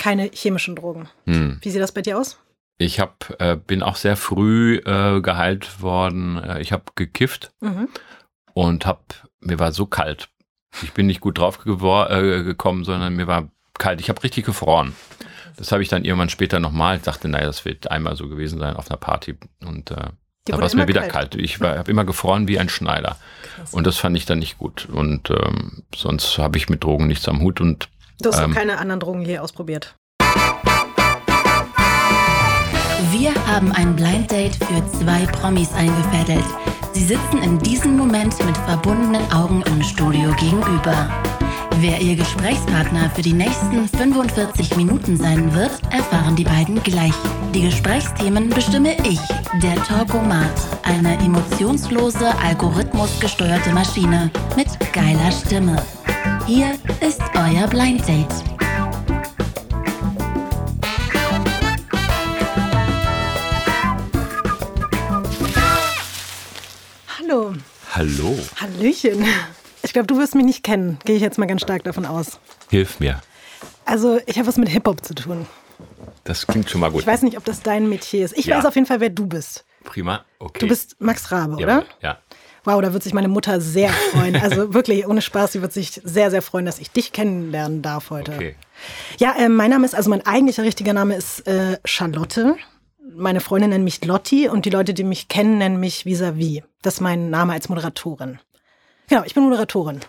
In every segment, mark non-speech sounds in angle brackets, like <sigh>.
keine chemischen Drogen. Hm. Wie sieht das bei dir aus? Ich hab, äh, bin auch sehr früh äh, geheilt worden. Äh, Ich habe gekifft Mhm. und hab, mir war so kalt. Ich bin nicht gut drauf äh, gekommen, sondern mir war kalt. Ich habe richtig gefroren. Das habe ich dann irgendwann später nochmal. Ich dachte, naja, das wird einmal so gewesen sein auf einer Party. Und äh, da war es mir wieder kalt. kalt. Ich habe immer gefroren wie ein Schneider. Und das fand ich dann nicht gut. Und ähm, sonst habe ich mit Drogen nichts am Hut. Und Du hast Ähm. auch keine anderen Drogen je ausprobiert. Wir haben ein Blind Date für zwei Promis eingefädelt. Sie sitzen in diesem Moment mit verbundenen Augen im Studio gegenüber. Wer ihr Gesprächspartner für die nächsten 45 Minuten sein wird, erfahren die beiden gleich. Die Gesprächsthemen bestimme ich, der Talkomat, eine emotionslose, algorithmusgesteuerte Maschine mit geiler Stimme. Hier ist euer Blind Date. Hallo. hallo, Hallöchen. Ich glaube, du wirst mich nicht kennen. Gehe ich jetzt mal ganz stark davon aus. hilf mir. Also, ich habe was mit Hip-Hop zu tun. Das klingt schon mal gut. Ich weiß nicht, ob das dein Metier ist. Ich Ja. weiß auf jeden Fall, wer du bist. Prima, okay. Du bist Max Rabe, ja, oder? Ja. Wow, da wird sich meine Mutter sehr freuen. Also <laughs> wirklich, ohne Spaß, sie wird sich sehr, sehr freuen, dass ich dich kennenlernen darf heute. Okay. Ja, äh, mein Name ist, also mein eigentlicher richtiger Name ist äh, Charlotte. Meine Freunde nennen mich Lotti und die Leute, die mich kennen, nennen mich Vis-a-vis. Das ist mein Name als Moderatorin. Genau, ich bin Moderatorin.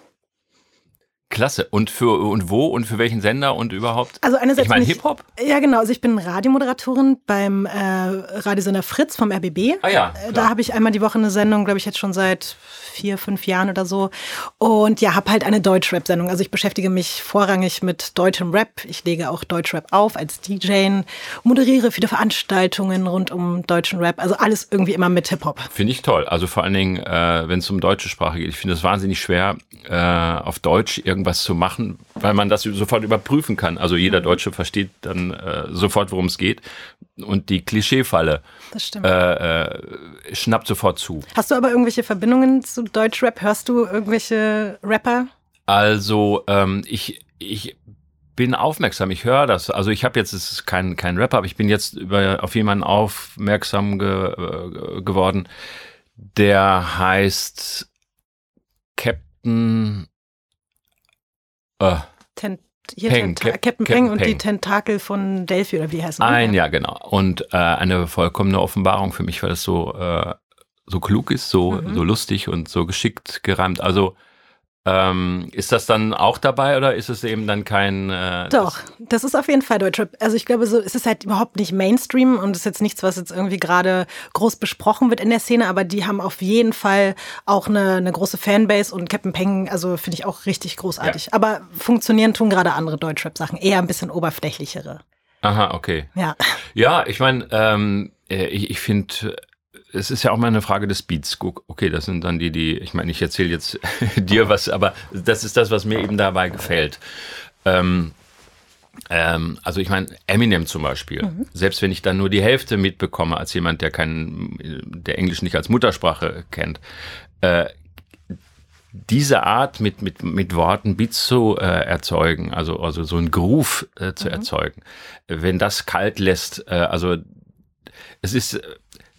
Klasse. Und für und wo und für welchen Sender und überhaupt? Also einerseits ich meine bin ich- Hip-Hop? Ja, genau. Also ich bin Radiomoderatorin beim äh, Radiosender Fritz vom RBB. Ah ja, Äh, klar. Da habe ich einmal die Woche eine Sendung, glaube ich, jetzt schon seit vier, fünf Jahren oder so. Und ja, habe halt eine Deutschrap-Sendung. Also ich beschäftige mich vorrangig mit deutschem Rap. Ich lege auch Deutschrap auf als DJ, moderiere viele Veranstaltungen rund um deutschen Rap. Also alles irgendwie immer mit Hip-Hop. Finde ich toll. Also vor allen Dingen, äh, wenn es um deutsche Sprache geht. Ich finde es wahnsinnig schwer, äh, auf Deutsch irgendwas zu machen, weil man das sofort überprüfen kann. Also jeder. Deutsche versteht dann äh, sofort, worum es geht. Und die Klischeefalle äh, äh, schnappt sofort zu. Hast du aber irgendwelche Verbindungen zu Deutschrap? Hörst du irgendwelche Rapper? Also ähm, ich, ich bin aufmerksam, ich höre das. Also ich habe jetzt, es ist kein, kein Rapper, aber ich bin jetzt über, auf jemanden aufmerksam ge, äh, geworden, der heißt Captain äh, Ten hier Peng, Captain Captain Peng und die Peng. Tentakel von Delphi oder wie heißt das? ein, ja genau. Und äh, eine vollkommene Offenbarung für mich, weil es so, äh, so klug ist, so, Mhm. so lustig und so geschickt gereimt. Also ähm, ist das dann auch dabei oder ist es eben dann kein äh, Doch, das ist auf jeden Fall Deutschrap. Also ich glaube, so es ist halt überhaupt nicht Mainstream und es ist jetzt nichts, was jetzt irgendwie gerade groß besprochen wird in der Szene, aber die haben auf jeden Fall auch eine, eine große Fanbase und Captain Peng, also finde ich auch richtig großartig. Aber funktionieren tun gerade andere Deutschrap-Sachen, eher ein bisschen oberflächlichere. Aha, okay. Ja. Ja, ich meine, ähm, äh, ich, ich finde, es ist ja auch mal eine Frage des Beats. Okay, das sind dann die, die, ich meine, ich erzähle jetzt <laughs> dir was, aber das ist das, was mir eben dabei gefällt. Ähm, ähm, also ich meine, Eminem zum Beispiel, selbst wenn ich dann nur die Hälfte mitbekomme als jemand, der kein, der Englisch nicht als Muttersprache kennt, äh, diese Art mit, mit, mit Worten Beats zu äh, erzeugen, also, also so ein Groove äh, zu erzeugen, wenn das kalt lässt, äh, also es ist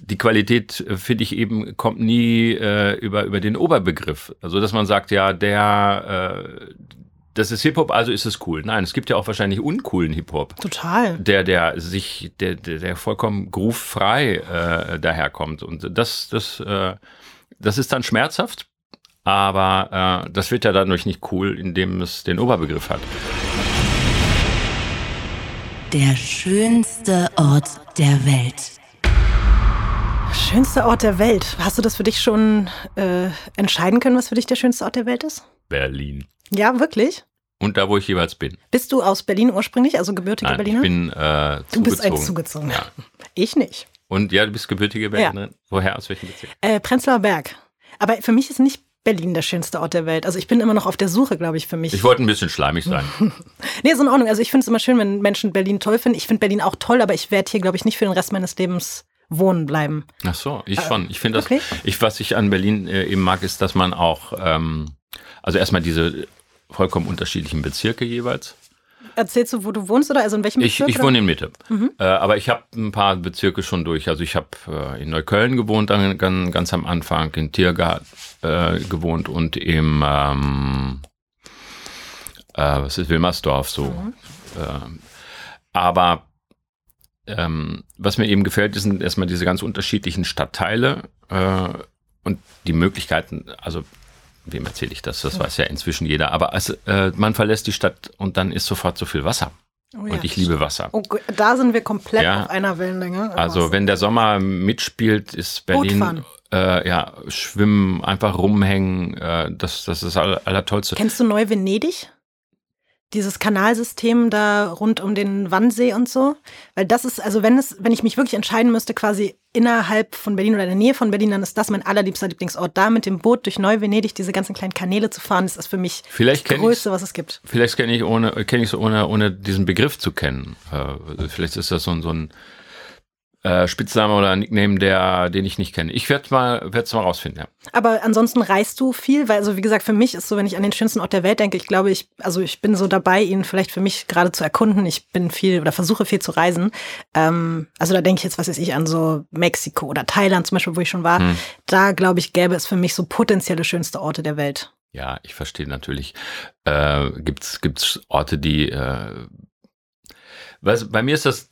die Qualität, äh, finde ich eben, kommt nie äh, über, über den Oberbegriff. Also, dass man sagt, ja, der, äh, das ist Hip-Hop, also ist es cool. Nein, es gibt ja auch wahrscheinlich uncoolen Hip-Hop, Total. der, der sich, der, der, der vollkommen groovefrei äh, daherkommt. Und das, das, äh, das ist dann schmerzhaft, aber äh, das wird ja dadurch nicht cool, indem es den Oberbegriff hat. Der schönste Ort der Welt. Schönster Ort der Welt. Hast du das für dich schon äh, entscheiden können, was für dich der schönste Ort der Welt ist? Berlin. Ja, wirklich? Und da, wo ich jeweils bin. Bist du aus Berlin ursprünglich, also gebürtige Nein, Berliner? ich bin äh, zugezogen. du bist ein Zugezogener. Ja. Ich nicht. Und ja, du bist gebürtige Berlinerin. Woher? Aus welchem Bezirk? Äh, Prenzlauer Berg. Aber für mich ist nicht Berlin der schönste Ort der Welt. Also ich bin immer noch auf der Suche, glaube ich, für mich. Ich wollte ein bisschen schleimig sein. <laughs> nee, ist in Ordnung. Also ich finde es immer schön, wenn Menschen Berlin toll finden. Ich finde Berlin auch toll, aber ich werde hier, glaube ich, nicht für den Rest meines Lebens wohnen bleiben. Ach so, ich schon. Ich finde das, okay. ich, was ich an Berlin äh, eben mag, ist, dass man auch, ähm, also erstmal diese vollkommen unterschiedlichen Bezirke jeweils. erzählst du, wo du wohnst oder also in welchem Ich, Bezirk? ich oder? wohne in Mitte. Äh, aber ich habe ein paar Bezirke schon durch. Also ich habe äh, in Neukölln gewohnt, dann ganz, ganz am Anfang, in Tiergarten äh, gewohnt und im ähm, äh, was ist Wilmersdorf so. Ähm, aber ähm, was mir eben gefällt, sind erstmal diese ganz unterschiedlichen Stadtteile äh, und die Möglichkeiten, also wem erzähle ich das? Das weiß ja inzwischen jeder. Aber also, äh, man verlässt die Stadt und dann ist sofort so viel Wasser. Oh ja. Und ich liebe Wasser. Oh, da sind wir komplett Ja. auf einer Wellenlänge. Also wenn der Sommer mitspielt, ist Berlin äh, ja schwimmen, einfach rumhängen. Äh, das das ist das aller, allertollste. Kennst du Neu-Venedig? Dieses Kanalsystem da rund um den Wannsee und so? Weil das ist, also wenn es, wenn ich mich wirklich entscheiden müsste, quasi innerhalb von Berlin oder in der Nähe von Berlin, dann ist das mein allerliebster Lieblingsort. Da mit dem Boot durch Neu-Venedig diese ganzen kleinen Kanäle zu fahren, das ist für mich Vielleicht das. Größte, was es gibt. Vielleicht kenne ich ohne kenne ich so ohne ohne diesen Begriff zu kennen. Äh, vielleicht ist das so ein so ein äh, Spitzname oder Nickname, der den ich nicht kenne. Ich werde mal werde mal rausfinden. Ja. Aber ansonsten reist du viel, weil, also wie gesagt, für mich ist so, wenn ich an den schönsten Ort der Welt denke, ich glaube, ich, also ich bin so dabei, ihn vielleicht für mich gerade zu erkunden. Ich bin viel oder versuche viel zu reisen. Ähm, also da denke ich jetzt, was weiß ich, an so Mexiko oder Thailand zum Beispiel, wo ich schon war. Hm. Da, glaube ich, gäbe es für mich so potenzielle schönste Orte der Welt. Ja, ich verstehe natürlich. Äh, gibt's gibt's Orte, die äh, was, bei mir ist das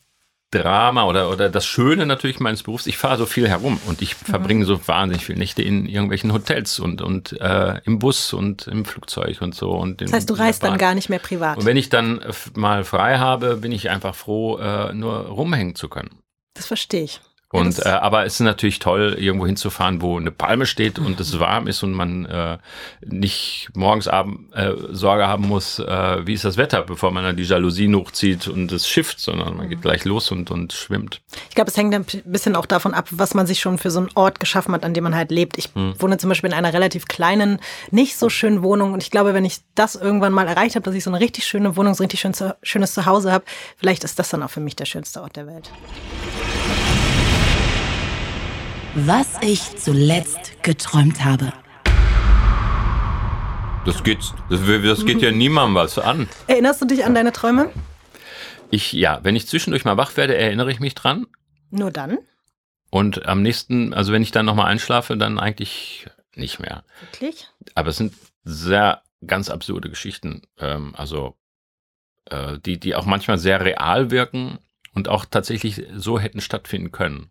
Drama oder oder das Schöne natürlich meines Berufs. Ich fahre so viel herum und ich verbringe so wahnsinnig viele Nächte in irgendwelchen Hotels und und äh, im Bus und im Flugzeug und so und Das heißt, du reist dann gar nicht mehr privat. Und wenn ich dann mal frei habe, bin ich einfach froh, äh, nur rumhängen zu können. Das verstehe ich. Ja, Und das- äh, aber es ist natürlich toll, irgendwo hinzufahren, wo eine Palme steht und es warm ist und man äh, nicht morgens abend äh, Sorge haben muss, äh, wie ist das Wetter, bevor man dann die Jalousien hochzieht und es schifft, sondern man geht gleich los und, und schwimmt. Ich glaube, es hängt ein bisschen auch davon ab, was man sich schon für so einen Ort geschaffen hat, an dem man halt lebt. Ich wohne zum Beispiel in einer relativ kleinen, nicht so schönen Wohnung und ich glaube, wenn ich das irgendwann mal erreicht habe, dass ich so eine richtig schöne Wohnung, so ein richtig schön, schönes Zuhause habe, vielleicht ist das dann auch für mich der schönste Ort der Welt. Was ich zuletzt geträumt habe. Das geht, das, das geht ja niemandem was an. Erinnerst du dich an deine Träume? Ich, ja, wenn ich zwischendurch mal wach werde, erinnere ich mich dran. Nur dann? Und am nächsten, also wenn ich dann nochmal einschlafe, dann eigentlich nicht mehr. Wirklich? Aber es sind sehr ganz absurde Geschichten. Ähm, also äh, die, die auch manchmal sehr real wirken und auch tatsächlich so hätten stattfinden können.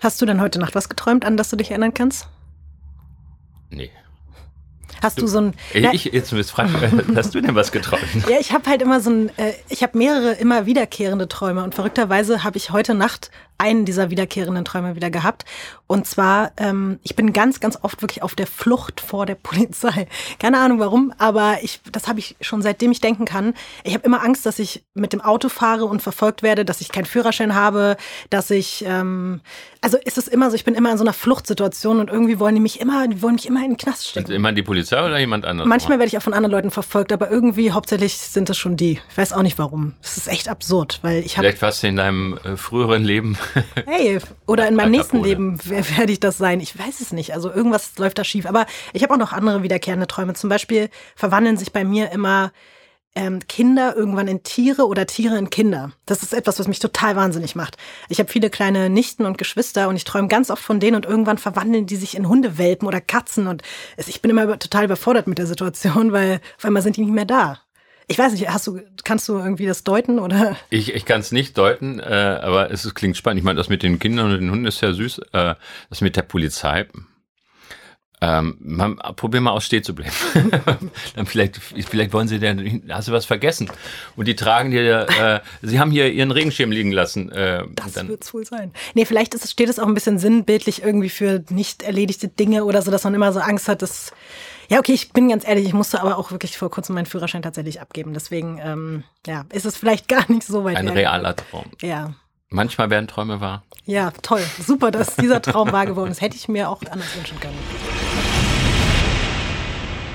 Hast du denn heute Nacht was geträumt, an das du dich erinnern kannst? Nee. Hast du, so ein. Ja, Ich, jetzt bist fragen, <laughs> hast du denn was geträumt? Ja, ich habe halt immer so ein, äh, ich habe mehrere immer wiederkehrende Träume und verrückterweise habe ich heute Nacht einen dieser wiederkehrenden Träume wieder gehabt. Und zwar, ähm, ich bin ganz, ganz oft wirklich auf der Flucht vor der <laughs> Polizei. Keine Ahnung warum, aber ich, das habe ich schon seitdem ich denken kann. Ich habe immer Angst, dass ich mit dem Auto fahre und verfolgt werde, dass ich keinen Führerschein habe, dass ich, ähm, also ist es immer so, ich bin immer in so einer Fluchtsituation und irgendwie wollen die mich immer, die wollen mich immer in den Knast stecken. Und immer die Polizei oder jemand anderes? Manchmal werde ich auch von anderen Leuten verfolgt, aber irgendwie hauptsächlich sind es schon die. Ich weiß auch nicht warum. Es ist echt absurd, weil ich habe, Vielleicht warst du in deinem äh, früheren Leben. Hey, oder in meinem nächsten. Leben wer- werde ich das sein. Ich weiß es nicht. Also irgendwas läuft da schief. Aber ich habe auch noch andere wiederkehrende Träume. Zum Beispiel verwandeln sich bei mir immer ähm, Kinder irgendwann in Tiere oder Tiere in Kinder. Das ist etwas, was mich total wahnsinnig macht. Ich habe viele kleine Nichten und Geschwister und ich träume ganz oft von denen und irgendwann verwandeln die sich in Hundewelpen oder Katzen und ich bin immer total überfordert mit der Situation, weil auf einmal sind die nicht mehr da. Ich weiß nicht, hast du, kannst du irgendwie das deuten oder? Ich, ich kann es nicht deuten, äh, aber es ist, klingt spannend. Ich meine, das mit den Kindern und den Hunden ist ja süß. Äh, das mit der Polizei. Ähm, man, probier mal aus, stehen zu bleiben. <laughs> Dann vielleicht, vielleicht wollen sie denn, hast du was vergessen? Und die tragen dir, äh, sie haben hier ihren Regenschirm liegen lassen. Äh, Das wird's wohl sein. Nee, vielleicht ist, es- steht es auch ein bisschen sinnbildlich irgendwie für nicht erledigte Dinge oder so, dass man immer so Angst hat, dass. Ja, okay, ich bin ganz ehrlich, ich musste aber auch wirklich vor kurzem meinen Führerschein tatsächlich abgeben. Deswegen, ähm, ja, ist es vielleicht gar nicht so weit ein her. realer Traum. Ja. Manchmal werden Träume wahr. Ja, toll. Super, dass dieser Traum wahr geworden ist. Hätte ich mir auch anders wünschen können.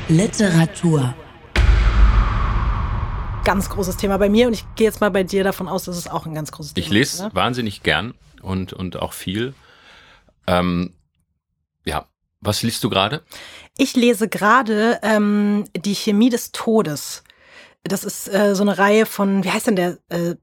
Literatur. Ganz großes Thema bei mir und ich gehe jetzt mal bei dir davon aus, dass es auch ein ganz großes Thema Ich lese ist. Ne? wahnsinnig gern und, und auch viel. Ähm, ja, was liest du gerade? Ich lese gerade ähm, Die Chemie des Todes. Das ist äh, so eine Reihe von, wie heißt denn der? Äh,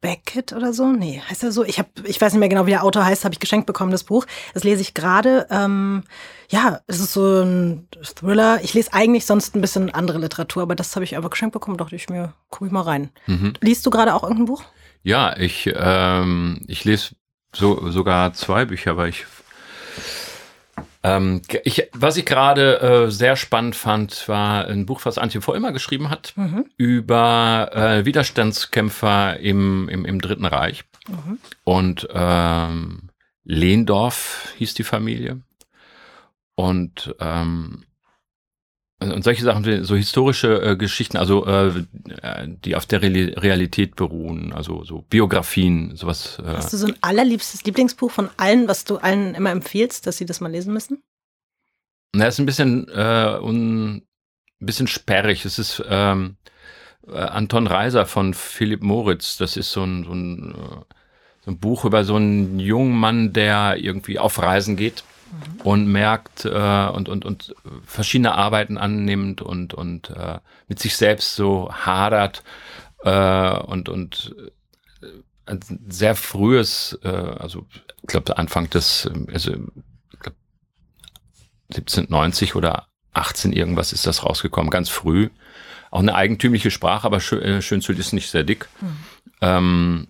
Beckett oder so? Nee, heißt er so? Ich habe, ich weiß nicht mehr genau, wie der Autor heißt, habe ich geschenkt bekommen, das Buch. Das lese ich gerade. Ähm, ja, es ist so ein Thriller. Ich lese eigentlich sonst ein bisschen andere Literatur, aber das habe ich einfach geschenkt bekommen, dachte ich mir, gucke ich mal rein. Mhm. Liest du gerade auch irgendein Buch? Ja, ich, ähm, ich lese so, sogar zwei Bücher, weil ich ähm, ich, was ich gerade äh, sehr spannend fand, war ein Buch, was Antje immer geschrieben hat, mhm. über äh, Widerstandskämpfer im, im, im Dritten Reich. Mhm. Und ähm, Lehndorf hieß die Familie. Und ähm, und solche Sachen, so historische äh, Geschichten, also äh, die auf der Realität beruhen, also so Biografien, sowas. Äh. Hast du so ein allerliebstes Lieblingsbuch von allen, was du allen immer empfiehlst, dass sie das mal lesen müssen? Na, ist ein bisschen, äh, un, ein bisschen sperrig. Es ist ähm, äh, Anton Reiser von Philipp Moritz. Das ist so ein, so ein, äh, so ein Buch über so einen jungen Mann, der irgendwie auf Reisen geht und merkt äh, und, und, und verschiedene Arbeiten annimmt und, und äh, mit sich selbst so hadert äh, und, und äh, ein sehr frühes, äh, also ich glaube Anfang des, also ich glaub 1790 oder 18 irgendwas ist das rausgekommen, ganz früh. Auch eine eigentümliche Sprache, aber schön, äh, schön zu lesen, nicht sehr dick. Mhm. Ähm,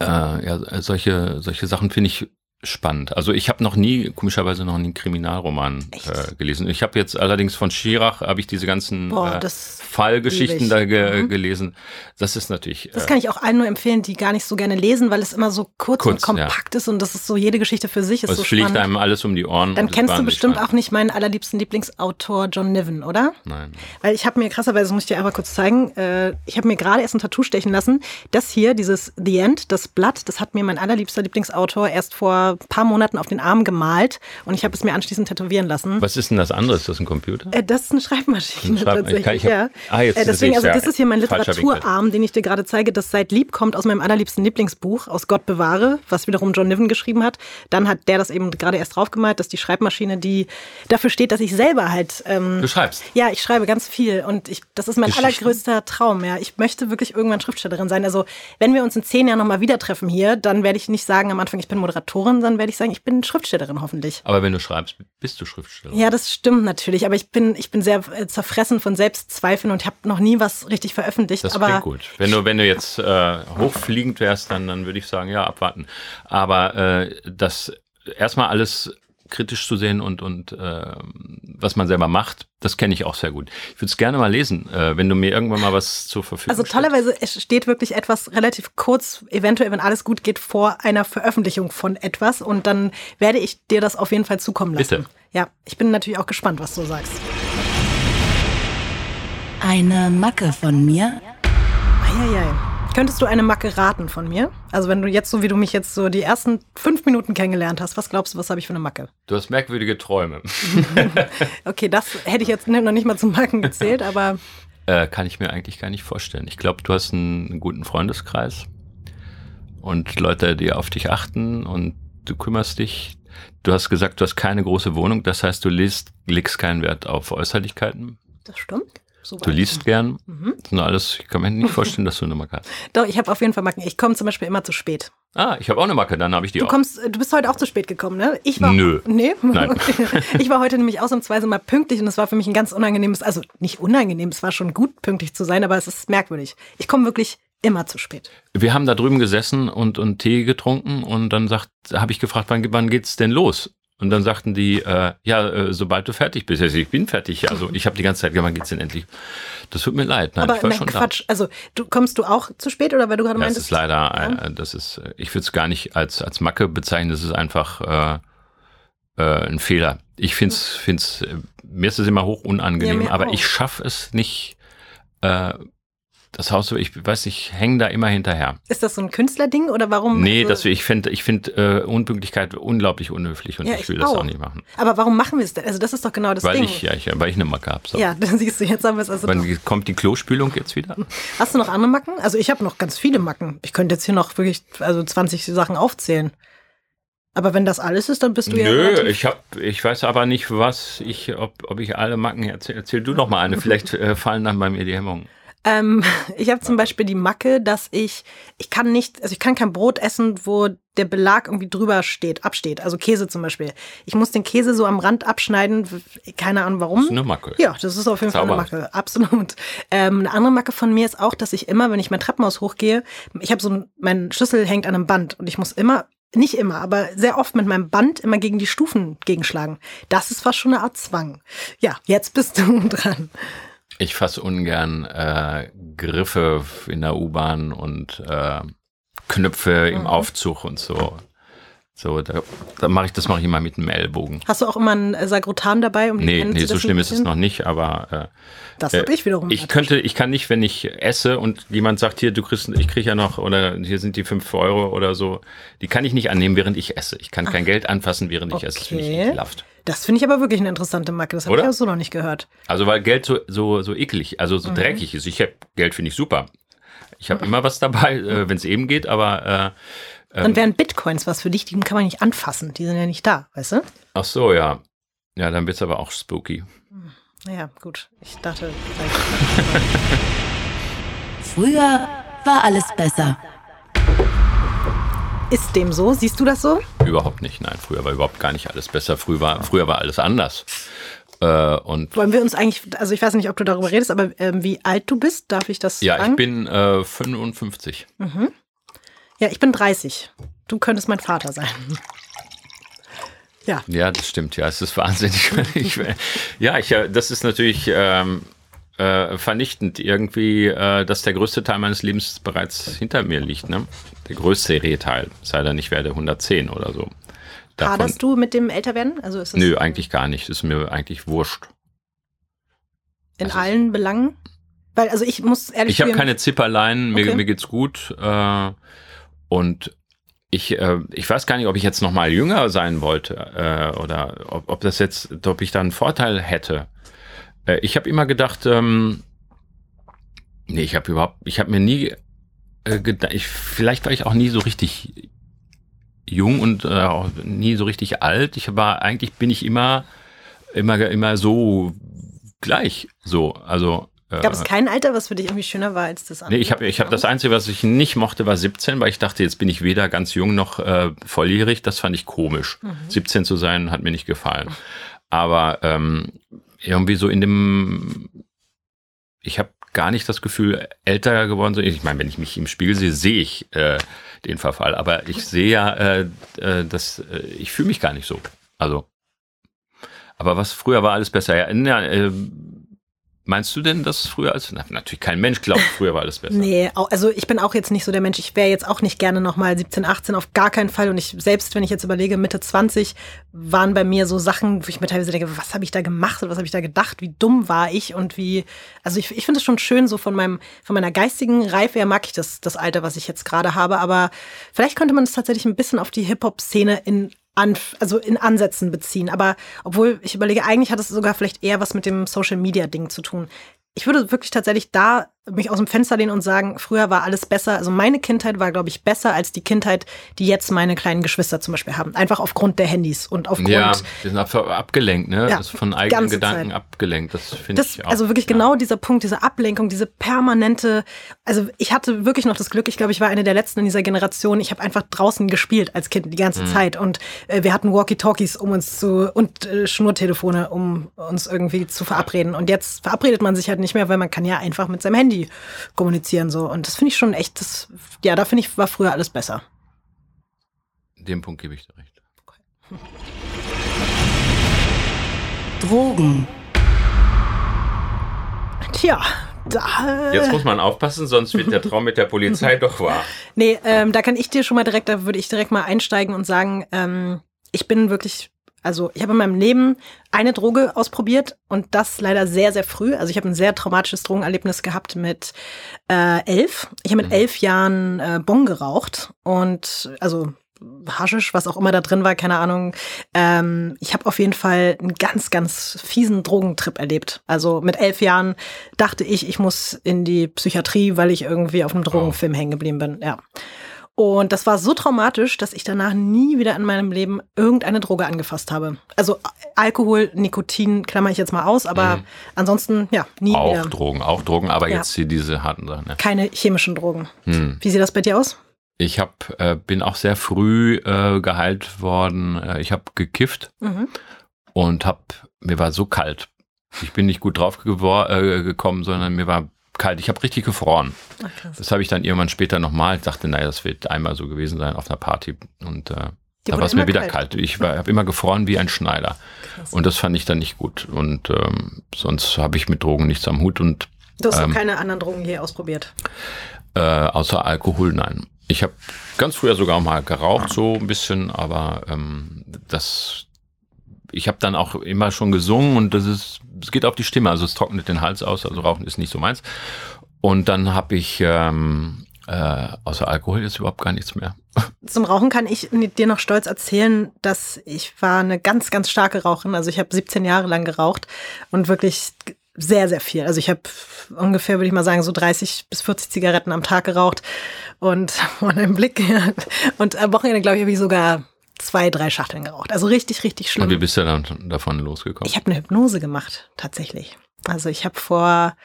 äh, ja, solche, solche Sachen finde ich spannend. Also ich habe noch nie, komischerweise noch nie einen Kriminalroman äh, gelesen. Ich habe jetzt allerdings von Schirach, habe ich diese ganzen Boah, äh, Fallgeschichten da ge mhm. gelesen. Das ist natürlich. Das kann ich auch allen nur empfehlen, die gar nicht so gerne lesen, weil es immer so kurz, kurz und kompakt ja. ist und das ist so jede Geschichte für sich. Ist es so fliegt spannend. einem alles um die Ohren. Dann kennst du bestimmt auch nicht meinen allerliebsten Lieblingsautor John Niven, oder? Nein. Weil ich habe mir krasserweise, muss ich dir einfach kurz zeigen, äh, ich habe mir gerade erst ein Tattoo stechen lassen. Das hier, dieses The End, das Blatt, das hat mir mein allerliebster Lieblingsautor erst vor ein paar Monaten auf den Arm gemalt und ich habe es mir anschließend tätowieren lassen. Was ist denn das andere? Ist das ein Computer? Äh, das ist eine Schreibmaschine Schreib tatsächlich, hab, ja. Ah, jetzt äh, deswegen, also das ist hier mein Literaturarm, den ich dir gerade zeige, das seit Lieb kommt aus meinem allerliebsten Lieblingsbuch, aus Gott bewahre, was wiederum John Niven geschrieben hat. Dann hat der das eben gerade erst draufgemalt, dass die Schreibmaschine, die dafür steht, dass ich selber halt. Ähm, du schreibst? Ja, ich schreibe ganz viel und ich, das ist mein allergrößter Traum. Ja, ich möchte wirklich irgendwann Schriftstellerin sein. Also wenn wir uns in zehn Jahren nochmal wieder treffen hier, dann werde ich nicht sagen am Anfang, ich bin Moderatorin, dann werde ich sagen, ich bin Schriftstellerin hoffentlich. Aber wenn du schreibst, bist du Schriftstellerin. Ja, das stimmt natürlich. Aber ich bin, ich bin sehr äh, zerfressen von Selbstzweifeln und habe noch nie was richtig veröffentlicht. Das aber klingt gut. Wenn du, wenn du jetzt äh, hochfliegend wärst, dann, dann würde ich sagen, ja, abwarten. Aber äh, das erstmal alles kritisch zu sehen und, und äh, was man selber macht, das kenne ich auch sehr gut. Ich würde es gerne mal lesen, äh, wenn du mir irgendwann mal was zur Verfügung Also tollerweise es steht wirklich etwas relativ kurz, eventuell, wenn alles gut geht, vor einer Veröffentlichung von etwas und dann werde ich dir das auf jeden Fall zukommen lassen. Bitte. Ja, ich bin natürlich auch gespannt, was du sagst. Eine Macke von mir. Eieiei. Könntest du eine Macke raten von mir? Also wenn du jetzt so, wie du mich jetzt so die ersten fünf Minuten kennengelernt hast, was glaubst du, was habe ich für eine Macke? Du hast merkwürdige Träume. <laughs> okay, das hätte ich jetzt noch nicht mal zum Macken gezählt, aber... Äh, kann ich mir eigentlich gar nicht vorstellen. Ich glaube, du hast einen guten Freundeskreis und Leute, die auf dich achten und du kümmerst dich. Du hast gesagt, du hast keine große Wohnung, das heißt, du legst, legst keinen Wert auf Äußerlichkeiten. Das stimmt. So du liest gern. Mhm. Das sind alles, ich kann mir nicht vorstellen, dass du eine Macke hast. <laughs> Doch, ich habe auf jeden Fall Macken. Ich komme zum Beispiel immer zu spät. Ah, ich habe auch eine Macke, dann habe ich die du auch. Kommst, du bist heute auch zu spät gekommen, ne? Ich war, Nö. Nee? <laughs> Nein. <laughs> ich war heute nämlich ausnahmsweise mal pünktlich und es war für mich ein ganz unangenehmes, also nicht unangenehm, es war schon gut, pünktlich zu sein, aber es ist merkwürdig. Ich komme wirklich immer zu spät. Wir haben da drüben gesessen und, und Tee getrunken und dann habe ich gefragt, wann, wann geht's denn los? Und dann sagten die, äh, ja, äh, sobald du fertig bist. Also ich bin fertig. Also ich habe die ganze Zeit gesagt, wann geht's denn endlich? Das tut mir leid. Nein, Aber nein, Quatsch. Da. Also du kommst du auch zu spät oder weil du gerade meintest? Das ist leider, ja. äh, das ist, äh, ich würde es gar nicht als als Macke bezeichnen. Das ist einfach äh, äh, ein Fehler. Ich finde es, find's, äh, mir ist es immer hoch unangenehm, ja, aber auch. ich schaffe es nicht. Äh, das Haus, ich weiß nicht, hängen da immer hinterher. Ist das so ein Künstlerding oder warum? Nee, also, das, ich finde ich find, äh, Unpünktlichkeit unglaublich unhöflich und ja, ich will ich das auch. nicht machen. Aber warum machen wir es denn? Also das ist doch genau das weil Ding. Ich, ja, ich, weil ich eine Macke habe. So. Ja, <laughs> dann siehst du, jetzt haben wir es also Wann doch. kommt die Klospülung jetzt wieder? Hast du noch andere Macken? Also ich habe noch ganz viele Macken. Ich könnte jetzt hier noch wirklich also 20 Sachen aufzählen. Aber wenn das alles ist, dann bist du ja. Nö, ich hab, ich weiß aber nicht, was ich, ob, ob ich alle Macken erzähle. Erzähl du noch mal eine. Vielleicht <laughs> äh, fallen dann bei mir die Hemmungen. Ähm, <laughs> ich habe zum Beispiel die Macke, dass ich, ich kann nicht, also ich kann kein Brot essen, wo der Belag irgendwie drüber steht, absteht. Also Käse zum Beispiel. Ich muss den Käse so am Rand abschneiden, keine Ahnung warum. Das ist eine Macke. Ja, das ist auf jeden Zauber. Fall eine Macke, absolut. Ähm, eine andere Macke von mir ist auch, dass ich immer, wenn ich mein Treppenhaus hochgehe, ich habe so ein, mein Schlüssel hängt an einem Band und ich muss immer nicht immer, aber sehr oft mit meinem Band immer gegen die Stufen gegenschlagen. Das ist fast schon eine Art Zwang. Ja, jetzt bist <laughs> du dran. Ich fasse ungern äh, Griffe in der U-Bahn und äh, Knöpfe im mhm. Aufzug und so. So, da, da mache ich das mache ich immer mit dem Ellbogen. Hast du auch immer ein Sagrotan dabei, um Nee, nee, so schlimm ist es noch nicht, aber äh, das habe ich wiederum. Ich könnte, ich kann nicht, wenn ich esse und jemand sagt, hier, du kriegst, ich kriege ja noch, oder hier sind die fünf Euro oder so, die kann ich nicht annehmen, während ich esse. Ich kann Ach. kein Geld anfassen, während ich esse. Das finde ich ekelhaft. Das finde ich aber wirklich eine interessante Macke. Das habe ich auch so noch nicht gehört. Also weil Geld so, so, so eklig, also so mhm. dreckig ist. Ich habe Geld finde ich super. Ich habe immer was dabei, äh, wenn es eben geht, aber äh, dann ähm, wären Bitcoins was für dich, die kann man nicht anfassen, die sind ja nicht da, weißt du? Ach so, ja. Ja, dann wird es aber auch spooky. Naja, gut. Ich dachte. <laughs> Früher war alles besser. Ist dem so? Siehst du das so? Überhaupt nicht. Nein, früher war überhaupt gar nicht alles besser. Früher war, früher war alles anders. Äh, und Wollen wir uns eigentlich, also ich weiß nicht, ob du darüber redest, aber äh, wie alt du bist, darf ich das ja, sagen? Ja, ich bin äh, 55. Mhm. Ja, ich bin 30. Du könntest mein Vater sein. <laughs> Ja. Ja, das stimmt. Ja, es ist wahnsinnig. <laughs> ich, ja, ich, äh, das ist natürlich ähm, äh, vernichtend irgendwie, äh, dass der größte Teil meines Lebens bereits hinter mir liegt. Ne? Der größte Serienteil. Sei denn, ich werde 110 oder so. Davon, Haderst du mit dem Älterwerden? Also ist nö, eigentlich gar nicht. Das ist mir eigentlich wurscht. In also, allen Belangen? Weil, also ich muss ehrlich Ich habe keine Zipperlein, mir, okay. mir geht's gut. Äh, und ich, äh, ich weiß gar nicht, ob ich jetzt noch mal jünger sein wollte äh, oder ob, ob das jetzt, ob ich da einen Vorteil hätte. Äh, ich habe immer gedacht, ähm, nee, ich habe überhaupt, ich habe mir nie äh, gedacht, ich, vielleicht war ich auch nie so richtig jung und äh, auch nie so richtig alt. Ich war eigentlich bin ich immer immer immer so gleich so, also Gab es kein Alter, was für dich irgendwie schöner war als das andere? Nee, ich habe ich hab das Einzige, was ich nicht mochte, war 17, weil ich dachte, jetzt bin ich weder ganz jung noch äh, volljährig. Das fand ich komisch. Mhm. 17 zu sein, hat mir nicht gefallen. Aber ähm, irgendwie so in dem, ich habe gar nicht das Gefühl, älter geworden zu sein. Ich meine, wenn ich mich im Spiel sehe, sehe ich äh, den Verfall. Aber ich sehe ja, äh, äh, dass äh, ich fühle mich gar nicht so. Also, aber was früher war alles besser. Ja, ja Meinst du denn, dass früher als na, natürlich kein Mensch glaubt, früher war alles besser? nee, also ich bin auch jetzt nicht so der Mensch. Ich wäre jetzt auch nicht gerne nochmal 17, 18 auf gar keinen Fall. Und ich selbst, wenn ich jetzt überlege, Mitte 20 waren bei mir so Sachen, wo ich mir teilweise denke, was habe ich da gemacht und was habe ich da gedacht? Wie dumm war ich und wie? Also ich, ich finde es schon schön, so von meinem von meiner geistigen Reife her mag ich das das Alter, was ich jetzt gerade habe. Aber vielleicht könnte man es tatsächlich ein bisschen auf die Hip Hop Szene in an, also in Ansätzen beziehen. Aber obwohl ich überlege, eigentlich hat es sogar vielleicht eher was mit dem Social Media Ding zu tun. Ich würde wirklich tatsächlich da mich aus dem Fenster lehnen und sagen, früher war alles besser. Also meine Kindheit war, glaube ich, besser als die Kindheit, die jetzt meine kleinen Geschwister zum Beispiel haben. Einfach aufgrund der Handys und aufgrund. Ja, die sind abgelenkt, ne? Ja, von eigenen Gedanken Zeit. abgelenkt. Das finde ich auch. Also wirklich ja. genau dieser Punkt, diese Ablenkung, diese permanente. Also ich hatte wirklich noch das Glück, ich glaube, ich war eine der letzten in dieser Generation. Ich habe einfach draußen gespielt als Kind die ganze mhm. Zeit. Und äh, wir hatten Walkie-Talkies, um uns zu und äh, Schnurtelefone, um uns irgendwie zu verabreden. Und jetzt verabredet man sich halt nicht mehr, weil man kann ja einfach mit seinem Handy Handy kommunizieren so. Und das finde ich schon echt, das, ja, da finde ich, war früher alles besser. Dem Punkt gebe ich dir recht. Okay. Drogen. Tja, da, Jetzt muss man aufpassen, sonst wird der Traum mit der Polizei <laughs> doch wahr. Nee, ähm, da kann ich dir schon mal direkt, da würde ich direkt mal einsteigen und sagen, ähm, ich bin wirklich also ich habe in meinem Leben eine Droge ausprobiert und das leider sehr, sehr früh. Also ich habe ein sehr traumatisches Drogenerlebnis gehabt mit äh, elf. Ich habe mit mhm. elf Jahren äh, Bon geraucht und also Haschisch, was auch immer da drin war, keine Ahnung. Ähm, ich habe auf jeden Fall einen ganz, ganz fiesen Drogentrip erlebt. Also mit elf Jahren dachte ich, ich muss in die Psychiatrie, weil ich irgendwie auf einem Drogenfilm hängen geblieben bin. Ja. Und das war so traumatisch, dass ich danach nie wieder in meinem Leben irgendeine Droge angefasst habe. Also Alkohol, Nikotin klammer ich jetzt mal aus, aber mhm. ansonsten, ja, nie auch wieder. Auch Drogen, auch Drogen, aber ja. jetzt hier diese harten Sachen. Ja. Keine chemischen Drogen. Hm. Wie sieht das bei dir aus? Ich hab, äh, bin auch sehr früh äh, geheilt worden. Äh, ich habe gekifft mhm. und hab, mir war so kalt. Ich bin nicht gut drauf äh, gekommen, sondern mir war kalt. Ich habe richtig gefroren. Ach, das habe ich dann irgendwann später nochmal. Ich dachte, naja, das wird einmal so gewesen sein auf einer Party. Und äh, da war es mir wieder kalt. kalt. Ich habe immer gefroren wie ein Schneider. Krass. Und das fand ich dann nicht gut. Und ähm, sonst habe ich mit Drogen nichts am Hut. Und, du hast ähm, auch keine anderen Drogen hier ausprobiert? Äh, außer Alkohol, nein. Ich habe ganz früher sogar mal geraucht, so ein bisschen, aber ähm, das, ich habe dann auch immer schon gesungen und das ist, es geht auf die Stimme, also es trocknet den Hals aus, also Rauchen ist nicht so meins. Und dann habe ich ähm, äh, außer Alkohol jetzt überhaupt gar nichts mehr. <laughs> Zum Rauchen kann ich dir noch stolz erzählen, dass ich war eine ganz, ganz starke Raucherin. Also ich habe 17 Jahre lang geraucht und wirklich sehr, sehr viel. Also ich habe ungefähr, würde ich mal sagen, so 30 bis 40 Zigaretten am Tag geraucht und <laughs> von einem Blick. Und am Wochenende, glaube ich, habe ich sogar zwei, drei Schachteln geraucht. Also richtig, richtig schlimm. Und wie bist du dann davon losgekommen? Ich habe eine Hypnose gemacht, tatsächlich. Also ich habe vor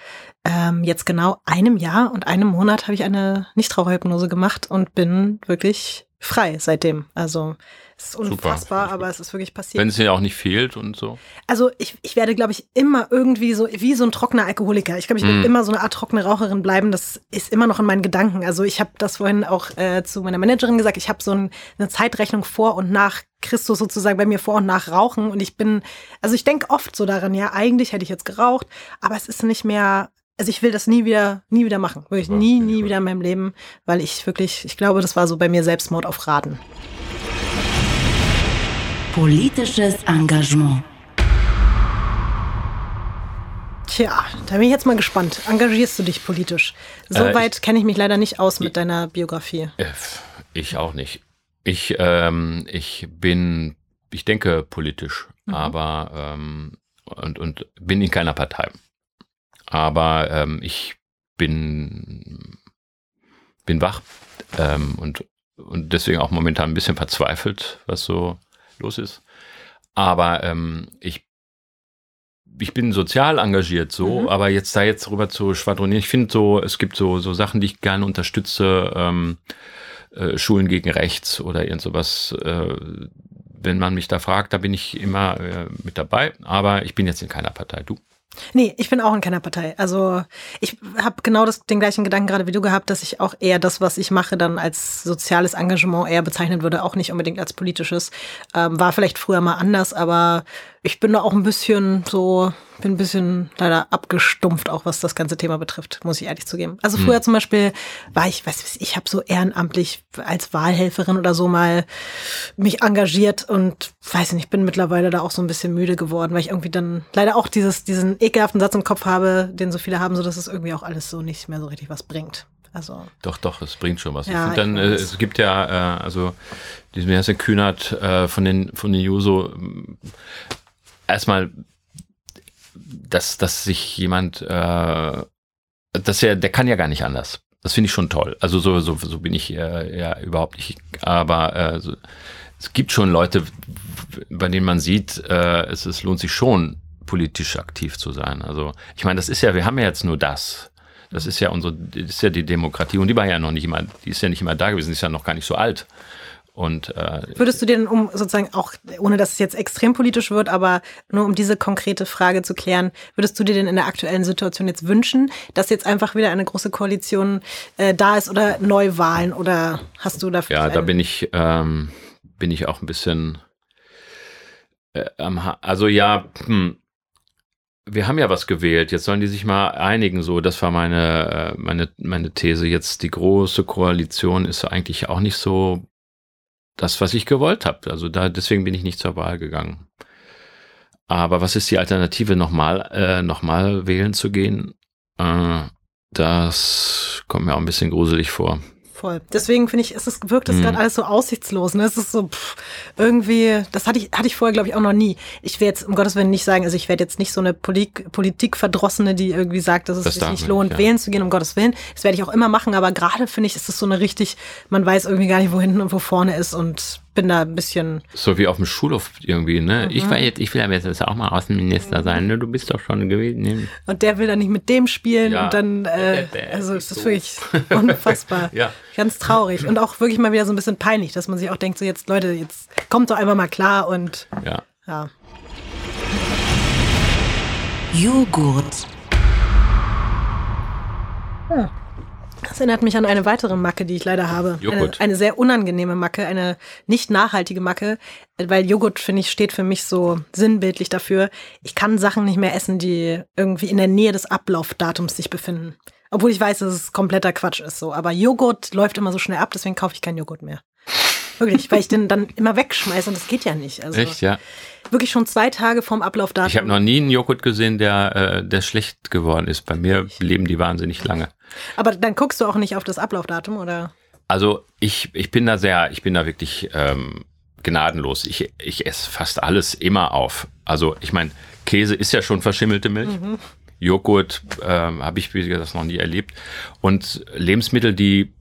ähm, jetzt genau einem Jahr und einem Monat habe ich eine Nichtraucherhypnose gemacht und bin wirklich frei seitdem. Also es ist unfassbar, Super. aber es ist wirklich passiert. Wenn es dir auch nicht fehlt und so? Also ich, ich werde, glaube ich, immer irgendwie so, wie so ein trockener Alkoholiker. Ich glaube, ich werde mm. immer so eine Art trockene Raucherin bleiben. Das ist immer noch in meinen Gedanken. Also ich habe das vorhin auch äh, zu meiner Managerin gesagt. Ich habe so ein, eine Zeitrechnung vor und nach Christus sozusagen bei mir vor und nach Rauchen. Und ich bin, also ich denke oft so daran, ja, eigentlich hätte ich jetzt geraucht, aber es ist nicht mehr also ich will das nie wieder, nie wieder machen. Wirklich nie, nie wieder in meinem Leben, weil ich wirklich, ich glaube, das war so bei mir Selbstmord auf Raten. Politisches Engagement. Tja, da bin ich jetzt mal gespannt. Engagierst du dich politisch? Soweit äh, kenne ich mich leider nicht aus mit deiner Biografie. Äh, ich auch nicht. Ich, ähm, ich bin, ich denke politisch, mhm. aber ähm, und, und bin in keiner Partei. Aber ähm, ich bin, bin wach ähm, und, und deswegen auch momentan ein bisschen verzweifelt, was so los ist. Aber ähm, ich ich bin sozial engagiert so, mhm. aber jetzt da jetzt rüber zu schwadronieren, ich finde so, es gibt so, so Sachen, die ich gerne unterstütze, ähm, äh, Schulen gegen Rechts oder irgend sowas. Äh, wenn man mich da fragt, da bin ich immer äh, mit dabei, aber ich bin jetzt in keiner Partei. Du? Nee, ich bin auch in keiner Partei. Also ich habe genau das, den gleichen Gedanken gerade wie du gehabt, dass ich auch eher das, was ich mache, dann als soziales Engagement eher bezeichnen würde, auch nicht unbedingt als politisches. Ähm, war vielleicht früher mal anders, aber ich bin da auch ein bisschen so, bin ein bisschen leider abgestumpft, auch was das ganze Thema betrifft, muss ich ehrlich zugeben. Also früher hm. zum Beispiel war ich, weiß ich, habe so ehrenamtlich als Wahlhelferin oder so mal mich engagiert und weiß nicht, bin mittlerweile da auch so ein bisschen müde geworden, weil ich irgendwie dann leider auch dieses, diesen ekelhaften Satz im Kopf habe, den so viele haben, so dass es irgendwie auch alles so nicht mehr so richtig was bringt. Also doch, doch, es bringt schon was. Ja, ich dann, äh, es gibt ja, äh, also diesen ersten Kühnert äh, von den von den Juso erstmal, dass, dass sich jemand, äh, dass er, der kann ja gar nicht anders. Das finde ich schon toll. Also so, so, so bin ich äh, ja überhaupt nicht. Aber äh, so, es gibt schon Leute, bei denen man sieht, äh, es, es lohnt sich schon, politisch aktiv zu sein. Also ich meine, das ist ja, wir haben ja jetzt nur das. Das ist ja unsere, das ist ja die Demokratie und die war ja noch nicht immer, die ist ja nicht immer da gewesen, die ist ja noch gar nicht so alt. Und, äh, Würdest du dir denn, um sozusagen auch, ohne dass es jetzt extrem politisch wird, aber nur um diese konkrete Frage zu klären, würdest du dir denn in der aktuellen Situation jetzt wünschen, dass jetzt einfach wieder eine große Koalition äh, da ist oder Neuwahlen oder hast du dafür? Ja, da bin ich, ähm, bin ich auch ein bisschen, äh, also ja, hm, wir haben ja was gewählt, jetzt sollen die sich mal einigen, so, das war meine, äh, meine, meine These. Jetzt die große Koalition ist eigentlich auch nicht so das, was ich gewollt habe. Also da, deswegen bin ich nicht zur Wahl gegangen. Aber was ist die Alternative, nochmal äh, noch wählen zu gehen? Äh, das kommt mir auch ein bisschen gruselig vor. Voll. Deswegen finde ich, es ist, wirkt das mhm. gerade alles so aussichtslos. Ne? Es ist so pff, irgendwie, das hatte ich, hatte ich vorher, glaube ich, auch noch nie. Ich werde jetzt, um Gottes Willen, nicht sagen, also ich werde jetzt nicht so eine Polit Politikverdrossene, die irgendwie sagt, dass es das sich nicht lohnt, ja. wählen zu gehen, um Gottes Willen. Das werde ich auch immer machen, aber gerade finde ich, ist es so eine richtig, man weiß irgendwie gar nicht, wo hinten und wo vorne ist und bin da ein bisschen. So wie auf dem Schulhof irgendwie, ne? Mhm. Ich war jetzt, ich will aber jetzt auch mal Außenminister sein, ne? Du bist doch schon gewesen. Ne? Und der will dann nicht mit dem spielen ja. und dann, äh, also es ist wirklich <laughs> unfassbar. ja. Ganz traurig und auch wirklich mal wieder so ein bisschen peinlich, dass man sich auch denkt, so jetzt, Leute, jetzt kommt doch einfach mal klar und ja. ja. Joghurt. Hm. Das erinnert mich an eine weitere Macke, die ich leider habe. Joghurt. Eine, eine sehr unangenehme Macke, eine nicht nachhaltige Macke, weil Joghurt, finde ich, steht für mich so sinnbildlich dafür. Ich kann Sachen nicht mehr essen, die irgendwie in der Nähe des Ablaufdatums sich befinden. Obwohl ich weiß, dass es kompletter Quatsch ist so. Aber Joghurt läuft immer so schnell ab, deswegen kaufe ich keinen Joghurt mehr. Wirklich, weil ich den dann immer wegschmeiße und das geht ja nicht. Also Echt, ja? Wirklich schon zwei Tage vorm Ablaufdatum. Ich habe noch nie einen Joghurt gesehen, der, äh, der schlecht geworden ist. Bei mir leben die wahnsinnig lange. Aber dann guckst du auch nicht auf das Ablaufdatum, oder? Also ich, ich bin da sehr, ich bin da wirklich ähm, gnadenlos. Ich, ich esse fast alles immer auf. Also ich meine, Käse ist ja schon verschimmelte Milch. Mhm. Joghurt äh, habe ich, wie gesagt, noch nie erlebt. Und Lebensmittel, die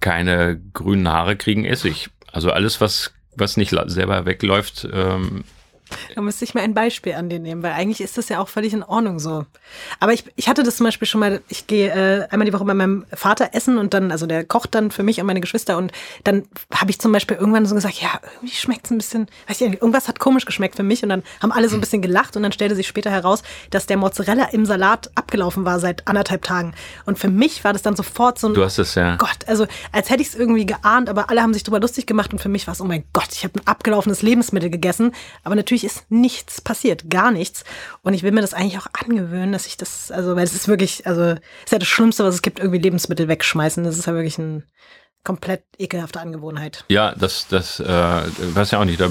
keine grünen Haare kriegen, esse ich. Also alles, was, was nicht selber wegläuft, ähm, da müsste ich mal ein Beispiel an dir nehmen, weil eigentlich ist das ja auch völlig in Ordnung so. Aber ich, ich hatte das zum Beispiel schon mal, ich gehe äh, einmal die Woche bei meinem Vater essen und dann, also der kocht dann für mich und meine Geschwister und dann habe ich zum Beispiel irgendwann so gesagt, ja, irgendwie schmeckt es ein bisschen, weiß ich nicht, irgendwas hat komisch geschmeckt für mich und dann haben alle so ein bisschen gelacht und dann stellte sich später heraus, dass der Mozzarella im Salat abgelaufen war seit anderthalb Tagen. Und für mich war das dann sofort so ein, du hast es ja. Gott, also als hätte ich es irgendwie geahnt, aber alle haben sich darüber lustig gemacht und für mich war es, oh mein Gott, ich habe ein abgelaufenes Lebensmittel gegessen. Aber natürlich ist nichts passiert, gar nichts. Und ich will mir das eigentlich auch angewöhnen, dass ich das, also, weil es ist wirklich, also, es ist ja das Schlimmste, was es gibt, irgendwie Lebensmittel wegschmeißen. Das ist ja wirklich ein komplett ekelhafte Angewohnheit. Ja, das, das, äh, weiß ja auch nicht,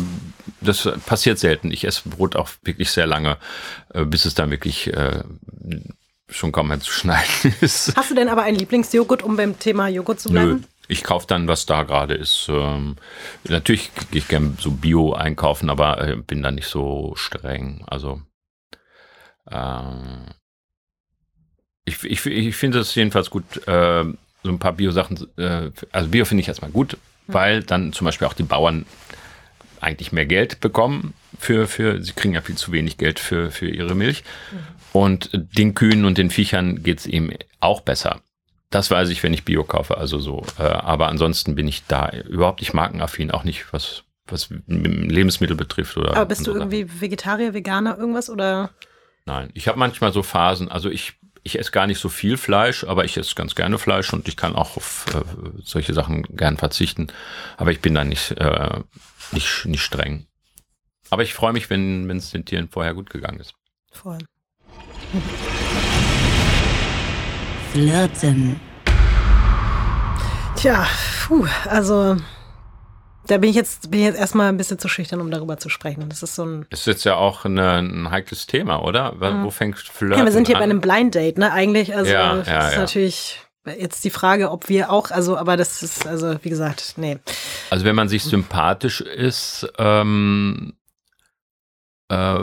das passiert selten. Ich esse Brot auch wirklich sehr lange, äh, bis es dann wirklich äh, schon kaum mehr zu schneiden <laughs> ist. Hast du denn aber einen Lieblingsjoghurt, um beim Thema Joghurt zu bleiben? Nö. Ich kaufe dann, was da gerade ist. Ähm, natürlich gehe ich gerne so Bio einkaufen, aber äh, bin da nicht so streng. Also äh, ich, ich, ich finde es jedenfalls gut, äh, so ein paar Bio-Sachen, äh, also Bio finde ich erstmal gut, mhm. weil dann zum Beispiel auch die Bauern eigentlich mehr Geld bekommen für, für, sie kriegen ja viel zu wenig Geld für, für ihre Milch. Mhm. Und den Kühen und den Viechern geht es eben auch besser. Das weiß ich, wenn ich Bio kaufe, also so. Äh, aber ansonsten bin ich da überhaupt nicht markenaffin, auch nicht was, was Lebensmittel betrifft. Oder aber bist du irgendwie Vegetarier, Veganer, irgendwas oder? Nein, ich habe manchmal so Phasen, also ich, ich esse gar nicht so viel Fleisch, aber ich esse ganz gerne Fleisch und ich kann auch auf äh, solche Sachen gern verzichten. Aber ich bin da nicht, äh, nicht, nicht streng. Aber ich freue mich, wenn es den Tieren vorher gut gegangen ist. Voll. Flirten. Tja, puh, also da bin ich jetzt bin ich jetzt erstmal ein bisschen zu schüchtern, um darüber zu sprechen. Das ist so ein. Ist jetzt ja auch eine, ein heikles Thema, oder? Mhm. Wo fängt Flirten Ja, wir sind hier an? bei einem Blind Date, ne? Eigentlich, also ja, das ja, ist ja. natürlich jetzt die Frage, ob wir auch, also, aber das ist, also wie gesagt, nee. Also wenn man sich sympathisch ist, ähm, äh,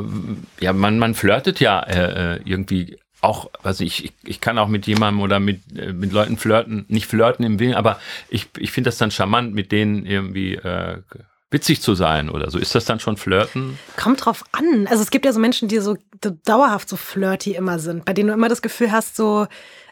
ja, man, man flirtet ja äh, äh irgendwie auch, also ich, ich, kann auch mit jemandem oder mit, äh, mit Leuten flirten, nicht flirten im Willen, aber ich, ich finde das dann charmant, mit denen irgendwie äh, witzig zu sein oder so. Ist das dann schon Flirten? Kommt drauf an. Also es gibt ja so Menschen, die so dauerhaft so flirty immer sind, bei denen du immer das Gefühl hast, so,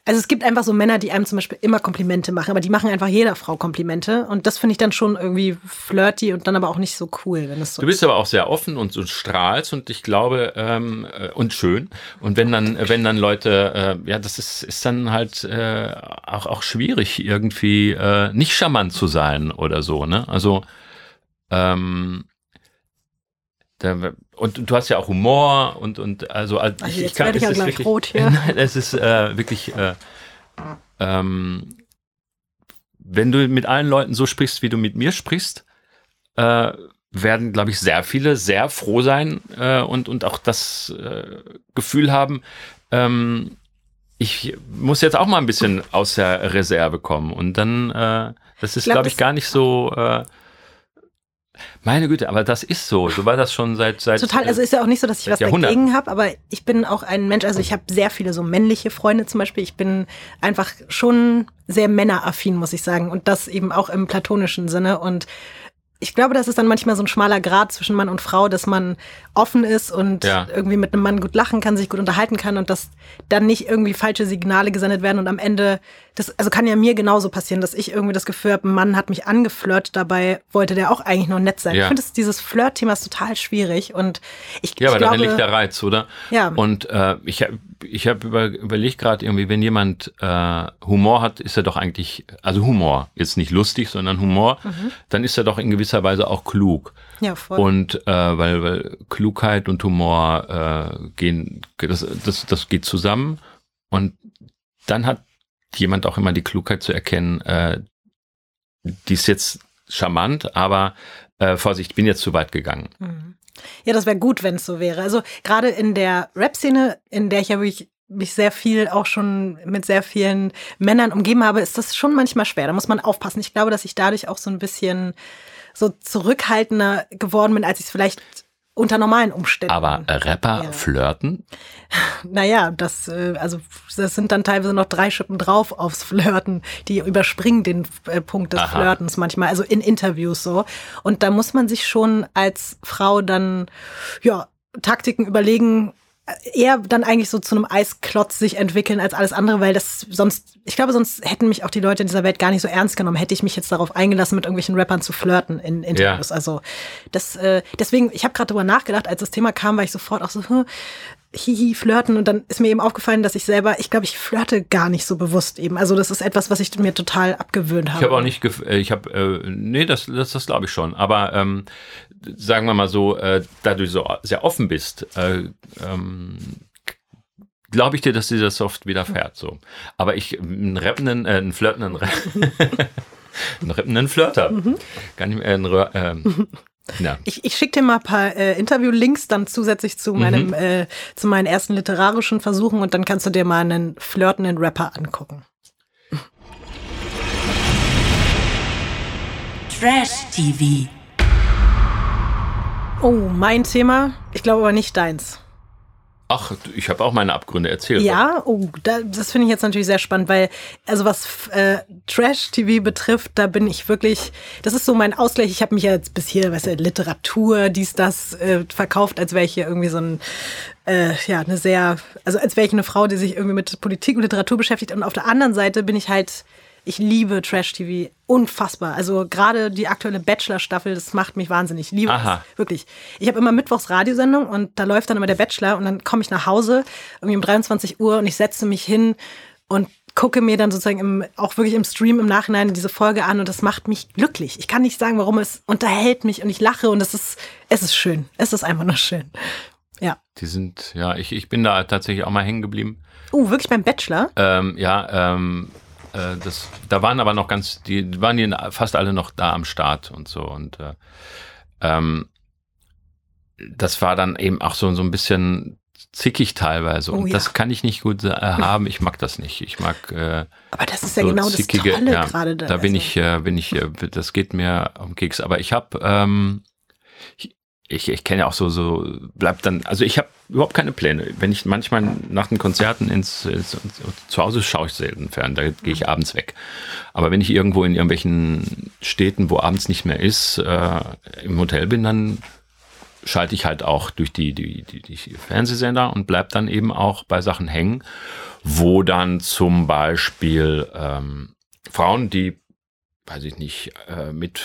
also es gibt einfach so Männer, die einem zum Beispiel immer Komplimente machen, aber die machen einfach jeder Frau Komplimente. Und das finde ich dann schon irgendwie flirty und dann aber auch nicht so cool, wenn es so Du bist ist. aber auch sehr offen und so strahlst und ich glaube, ähm, äh, und schön. Und wenn dann, wenn dann Leute, äh, ja, das ist, ist dann halt äh, auch, auch schwierig, irgendwie äh, nicht charmant zu sein oder so, ne? Also ähm, und du hast ja auch Humor und, und also, also ich, jetzt ich kann, werde ich ja gleich wirklich, rot hier. <laughs> es ist äh, wirklich, äh, ähm, wenn du mit allen Leuten so sprichst, wie du mit mir sprichst, äh, werden, glaube ich, sehr viele sehr froh sein äh, und, und auch das äh, Gefühl haben, ähm, ich muss jetzt auch mal ein bisschen aus der Reserve kommen. Und dann, äh, das ist, glaube glaub ich, gar nicht so. Äh, meine Güte, aber das ist so. So war das schon seit seit Total, also ist ja auch nicht so, dass ich was dagegen habe, aber ich bin auch ein Mensch, also ich habe sehr viele so männliche Freunde zum Beispiel. Ich bin einfach schon sehr männeraffin, muss ich sagen. Und das eben auch im platonischen Sinne. Und ich glaube, das ist dann manchmal so ein schmaler Grad zwischen Mann und Frau, dass man offen ist und ja. irgendwie mit einem Mann gut lachen kann, sich gut unterhalten kann und dass dann nicht irgendwie falsche Signale gesendet werden und am Ende, das, also kann ja mir genauso passieren, dass ich irgendwie das Gefühl habe, ein Mann hat mich angeflirt, dabei wollte der auch eigentlich nur nett sein. Ja. Ich finde, dieses Flirt-Thema ist total schwierig und ich Ja, aber glaube, darin liegt der Reiz, oder? Ja. Und äh, ich, ich habe über, überlegt gerade irgendwie, wenn jemand äh, Humor hat, ist er doch eigentlich, also Humor, jetzt nicht lustig, sondern Humor, mhm. dann ist er doch in gewisser Weise auch klug. Ja, voll. Und äh, weil, weil Klugheit und Humor äh, gehen, das, das, das geht zusammen. Und dann hat jemand auch immer die Klugheit zu erkennen, äh, die ist jetzt charmant, aber äh, Vorsicht, ich bin jetzt zu weit gegangen. Mhm. Ja, das wäre gut, wenn es so wäre. Also gerade in der Rap-Szene, in der ich ja wirklich mich sehr viel auch schon mit sehr vielen Männern umgeben habe, ist das schon manchmal schwer. Da muss man aufpassen. Ich glaube, dass ich dadurch auch so ein bisschen so zurückhaltender geworden bin, als ich es vielleicht unter normalen Umständen. Aber Rapper ja. flirten? <laughs> Naja, das, äh, also, das sind dann teilweise noch drei Schippen drauf aufs Flirten. Die überspringen den äh, Punkt des Aha. Flirtens manchmal, also in Interviews so. Und da muss man sich schon als Frau dann, ja, Taktiken überlegen, eher dann eigentlich so zu einem Eisklotz sich entwickeln als alles andere, weil das sonst, ich glaube, sonst hätten mich auch die Leute in dieser Welt gar nicht so ernst genommen, hätte ich mich jetzt darauf eingelassen, mit irgendwelchen Rappern zu flirten in Interviews. Ja. Also das, äh, deswegen, ich habe gerade drüber nachgedacht, als das Thema kam, war ich sofort auch so, hm, hihi, flirten und dann ist mir eben aufgefallen, dass ich selber, ich glaube, ich flirte gar nicht so bewusst eben. Also das ist etwas, was ich mir total abgewöhnt habe. Ich habe auch nicht, äh, ich habe, äh, nee, das, das, das glaube ich schon. Aber ähm, sagen wir mal so, äh, da du so sehr offen bist, äh, ähm, glaube ich dir, dass dir das oft widerfährt. So. Aber ich, einen rappenden, äh, einen flirtenden, <laughs> einen rappenden Flirter, mhm. gar nicht mehr, äh, ähm, <laughs> ja. Ich, ich schicke dir mal ein paar äh, Interview-Links dann zusätzlich zu meinem, mhm. äh, zu meinen ersten literarischen Versuchen und dann kannst du dir mal einen flirtenden Rapper angucken. Trash TV. Oh, mein Thema. Ich glaube aber nicht deins. Ach, ich habe auch meine Abgründe erzählt. Ja, oh, da, das finde ich jetzt natürlich sehr spannend, weil, also was äh, Trash-TV betrifft, da bin ich wirklich, das ist so mein Ausgleich. Ich habe mich ja jetzt bis hier, weißt du, Literatur, dies, das äh, verkauft, als wäre ich hier irgendwie so ein, äh, ja, eine sehr, also als wäre ich eine Frau, die sich irgendwie mit Politik und Literatur beschäftigt. Und auf der anderen Seite bin ich halt ich liebe Trash-TV. Unfassbar. Also gerade die aktuelle Bachelor-Staffel, das macht mich wahnsinnig. Ich liebe Aha. es. Wirklich. Ich habe immer Mittwochs Radiosendung und da läuft dann immer der Bachelor und dann komme ich nach Hause irgendwie um 23 Uhr und ich setze mich hin und gucke mir dann sozusagen im, auch wirklich im Stream im Nachhinein diese Folge an und das macht mich glücklich. Ich kann nicht sagen, warum es unterhält mich und ich lache und es ist, es ist schön. Es ist einfach nur schön. Ja. Die sind, ja, ich, ich bin da tatsächlich auch mal hängen geblieben. Uh, wirklich beim Bachelor? Ähm, ja, ähm, äh, das, da waren aber noch ganz, die waren die fast alle noch da am Start und so. Und äh, ähm, das war dann eben auch so, so ein bisschen zickig teilweise. Und oh, ja. das kann ich nicht gut äh, haben. Ich mag das nicht. Ich mag. Äh, aber das ist ja so genau zickige, das Tolle ja, gerade da. Da bin also. ich, äh, bin ich, äh, das geht mir um Keks. Aber ich habe, ähm, ich, ich kenne ja auch so, so bleibt dann, also ich habe überhaupt keine Pläne. Wenn ich manchmal nach den Konzerten ins, ins zu Hause schaue ich selten fern, da gehe ich abends weg. Aber wenn ich irgendwo in irgendwelchen Städten, wo abends nicht mehr ist, äh, im Hotel bin, dann schalte ich halt auch durch die, die, die, die Fernsehsender und bleib dann eben auch bei Sachen hängen, wo dann zum Beispiel ähm, Frauen, die, weiß ich nicht, äh, mit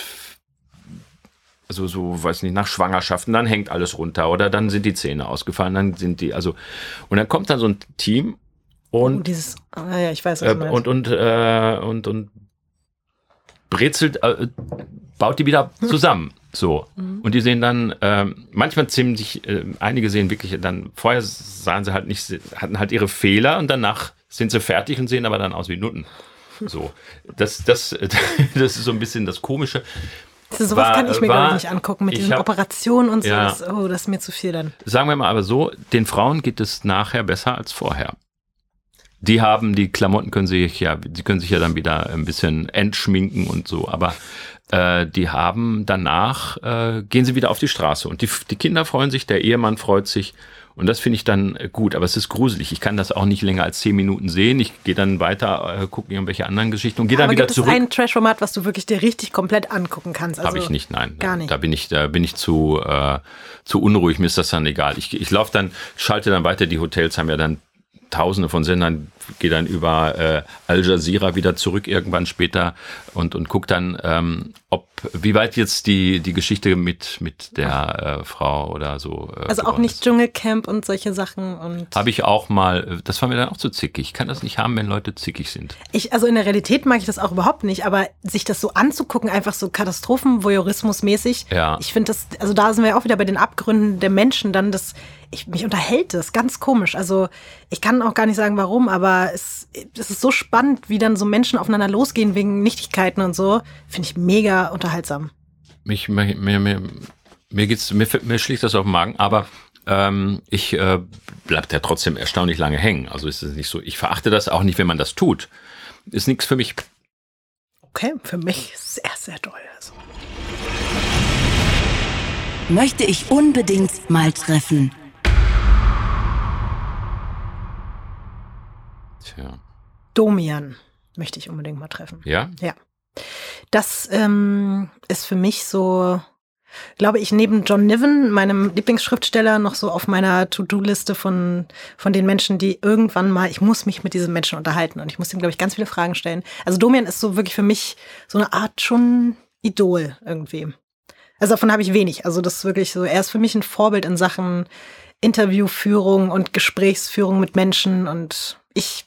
also so, weiß nicht, nach Schwangerschaften, dann hängt alles runter oder dann sind die Zähne ausgefallen, dann sind die, also, und dann kommt dann so ein Team und. Oh, dieses, ah ja, ich weiß, was äh, und, und, äh, und, und brezelt, äh, baut die wieder <laughs> zusammen. So. Mhm. Und die sehen dann, äh, manchmal ziemlich, äh, einige sehen wirklich dann, vorher sahen sie halt nicht, hatten halt ihre Fehler und danach sind sie fertig und sehen aber dann aus wie Nutten. So. Das, das, <laughs> das ist so ein bisschen das Komische. Sowas war, kann ich mir gar nicht angucken mit diesen hab, Operationen und so. Ja, das, oh, das ist mir zu viel dann. Sagen wir mal aber so, den Frauen geht es nachher besser als vorher. die haben die Klamotten können sich ja, sie können sich ja dann wieder ein bisschen entschminken und so, aber äh, die haben danach äh, gehen sie wieder auf die Straße und die, die Kinder freuen sich, der Ehemann freut sich und das finde ich dann gut, aber es ist gruselig. Ich kann das auch nicht länger als zehn Minuten sehen. Ich gehe dann weiter, äh, gucke irgendwelche anderen Geschichten und gehe dann wieder gibt zurück. es ein Trash-Format, was du wirklich dir richtig komplett angucken kannst? Also, Habe ich nicht, nein. Gar nicht. Da bin ich, da bin ich zu, äh, zu unruhig, mir ist das dann egal. Ich, ich laufe dann, schalte dann weiter, die Hotels haben ja dann tausende von Sendern, gehe dann über äh, Al Jazeera wieder zurück irgendwann später und, und guck dann, ähm, ob, wie weit jetzt die, die Geschichte mit, mit der äh, Frau oder so. Äh, Also auch nicht ist. Dschungelcamp und solche Sachen und Habe ich auch mal, das war mir dann auch zu zickig. Ich kann das nicht haben, wenn Leute zickig sind. ich, also in der Realität mag ich das auch überhaupt nicht, aber sich das so anzugucken, einfach so Katastrophen-Voyeurismus-mäßig, Ja. ich finde das, also da sind wir auch wieder bei den Abgründen der Menschen dann, das, ich, mich unterhält das, ganz komisch. Also ich kann auch gar nicht sagen, warum, aber es, es ist so spannend, wie dann so Menschen aufeinander losgehen wegen Nichtigkeiten und so, finde ich mega unterhaltsam. Mich, mir, mir, mir, mir geht's, mir, mir schlägt das auf den Magen, aber ähm, ich äh, bleibt ja trotzdem erstaunlich lange hängen. Also ist es nicht so. Ich verachte das auch nicht, wenn man das tut. Ist nichts für mich. Okay, für mich sehr, sehr doll. Also. Möchte ich unbedingt mal treffen. Tja. Domian möchte ich unbedingt mal treffen. Ja? Ja. Das ähm, ist für mich so, glaube ich, neben John Niven, meinem Lieblingsschriftsteller, noch so auf meiner To-Do-Liste von, von den Menschen, die irgendwann mal, ich muss mich mit diesen Menschen unterhalten und ich muss ihm, glaube ich, ganz viele Fragen stellen. Also Domian ist so wirklich für mich so eine Art schon Idol irgendwie. Also davon habe ich wenig. Also das ist wirklich so, er ist für mich ein Vorbild in Sachen Interviewführung und Gesprächsführung mit Menschen und ich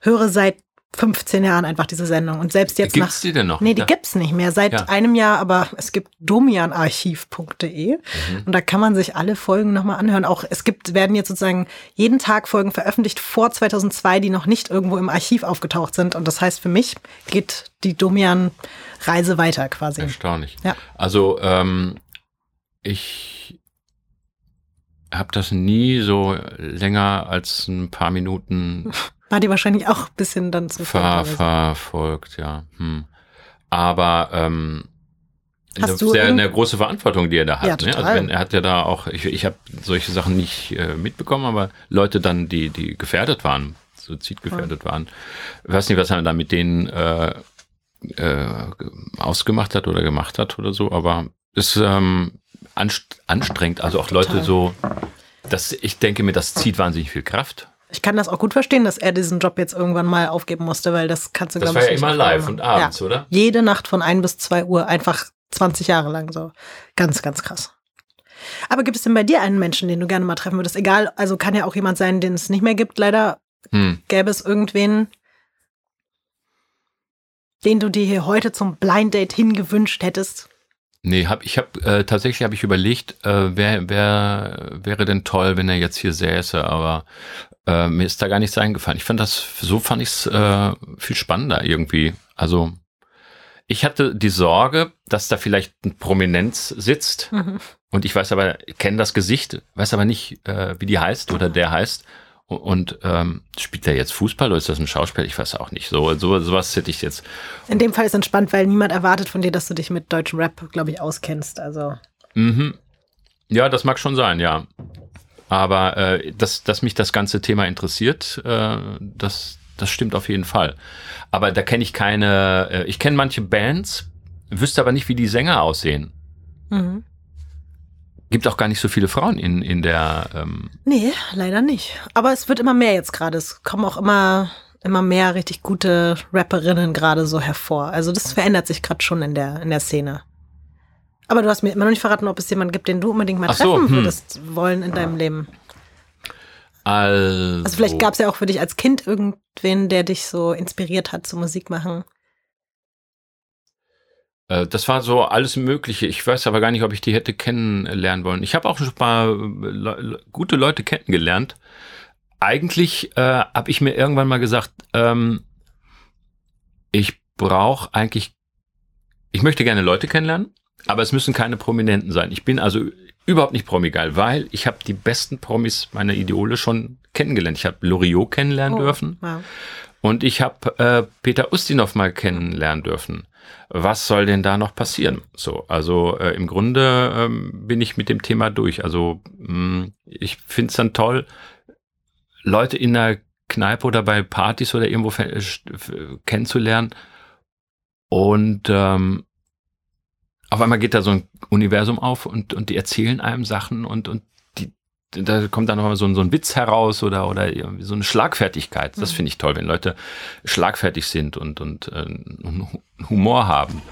höre seit 15 Jahren einfach diese Sendung und selbst jetzt Gibt's nach die denn noch? Nee, die Ja. gibt's nicht mehr seit Ja. einem Jahr, aber es gibt domianarchiv.de Mhm. und da kann man sich alle Folgen nochmal anhören. Auch es gibt, werden jetzt sozusagen jeden Tag Folgen veröffentlicht vor 2002, die noch nicht irgendwo im Archiv aufgetaucht sind. Und das heißt, für mich geht die Domian-Reise weiter quasi. Erstaunlich. Ja. Also ähm, ich habe das nie so länger als ein paar Minuten <laughs> War dir wahrscheinlich auch ein bisschen dann zu ver verfolgt, ja. Hm. Aber ähm, Hast du ist ja irgend- eine große Verantwortung, die er da hat. Ja, ne? Also wenn, er hat ja da auch, ich, ich habe solche Sachen nicht äh, mitbekommen, aber Leute dann, die, die gefährdet waren, suizidgefährdet waren. Ich weiß nicht, was er da mit denen äh, äh, ausgemacht hat oder gemacht hat oder so, aber ist ähm, anst anstrengend. Also auch Leute Total. so, das, ich denke mir, das zieht wahnsinnig viel Kraft. Ich kann das auch gut verstehen, dass er diesen Job jetzt irgendwann mal aufgeben musste, weil das kannst du, Das glaube war ich, ja nicht immer auf Dauer live machen. und abends, ja. oder? Jede Nacht von 1 bis 2 Uhr, einfach 20 Jahre lang so. Ganz, ganz krass. Aber gibt es denn bei dir einen Menschen, den du gerne mal treffen würdest? Egal, also kann ja auch jemand sein, den es nicht mehr gibt. Leider Hm. gäbe es irgendwen, den du dir hier heute zum Blind Date hingewünscht hättest. Nee, hab, ich habe äh, tatsächlich habe ich überlegt, äh, wer, wer wäre denn toll, wenn er jetzt hier säße, aber äh, mir ist da gar nichts eingefallen. Ich fand das, so fand ich es äh, viel spannender irgendwie. Also ich hatte die Sorge, dass da vielleicht ein Prominenz sitzt und ich weiß aber, kenne das Gesicht, weiß aber nicht, äh, wie die heißt oder der heißt. Und, ähm, spielt der jetzt Fußball oder ist das ein Schauspieler? Ich weiß auch nicht. So, so sowas hätte ich jetzt. In dem Fall ist entspannt, weil niemand erwartet von dir, dass du dich mit deutschem Rap, glaube ich, auskennst. Also Mhm. Ja, das mag schon sein, ja. Aber äh, dass, dass mich das ganze Thema interessiert, äh, das, das stimmt auf jeden Fall. Aber da kenne ich keine, äh, ich kenne manche Bands, wüsste aber nicht, wie die Sänger aussehen. mhm. Gibt auch gar nicht so viele Frauen in, in der, ähm, Nee, leider nicht. Aber es wird immer mehr jetzt gerade. Es kommen auch immer, immer mehr richtig gute Rapperinnen gerade so hervor. Also das verändert sich gerade schon in der, in der Szene. Aber du hast mir immer noch nicht verraten, ob es jemanden gibt, den du unbedingt mal Ach so, treffen hm. würdest wollen in deinem Leben. also, Also vielleicht gab es ja auch für dich als Kind irgendwen, der dich so inspiriert hat zu Musik machen. Äh, Das war so alles Mögliche. Ich weiß aber gar nicht, ob ich die hätte kennenlernen wollen. Ich habe auch schon ein paar äh, Le gute Leute kennengelernt. Eigentlich äh, habe ich mir irgendwann mal gesagt, ähm, ich brauche eigentlich, ich möchte gerne Leute kennenlernen, aber es müssen keine Prominenten sein. Ich bin also überhaupt nicht promigeil, weil ich habe die besten Promis meiner Idole schon kennengelernt. Ich habe Loriot kennenlernen Oh, dürfen. wow. Und ich habe äh, Peter Ustinov mal kennenlernen dürfen. Was soll denn da noch passieren? So, also äh, im Grunde ähm, bin ich mit dem Thema durch. Also mh, ich finde es dann toll, Leute in der Kneipe oder bei Partys oder irgendwo f- kennenzulernen. Und ähm, auf einmal geht da so ein Universum auf und, und die erzählen einem Sachen und, und da kommt dann noch mal so ein, so ein Witz heraus oder, oder irgendwie so eine Schlagfertigkeit. Das finde ich toll, wenn Leute schlagfertig sind und, und äh, einen Humor haben.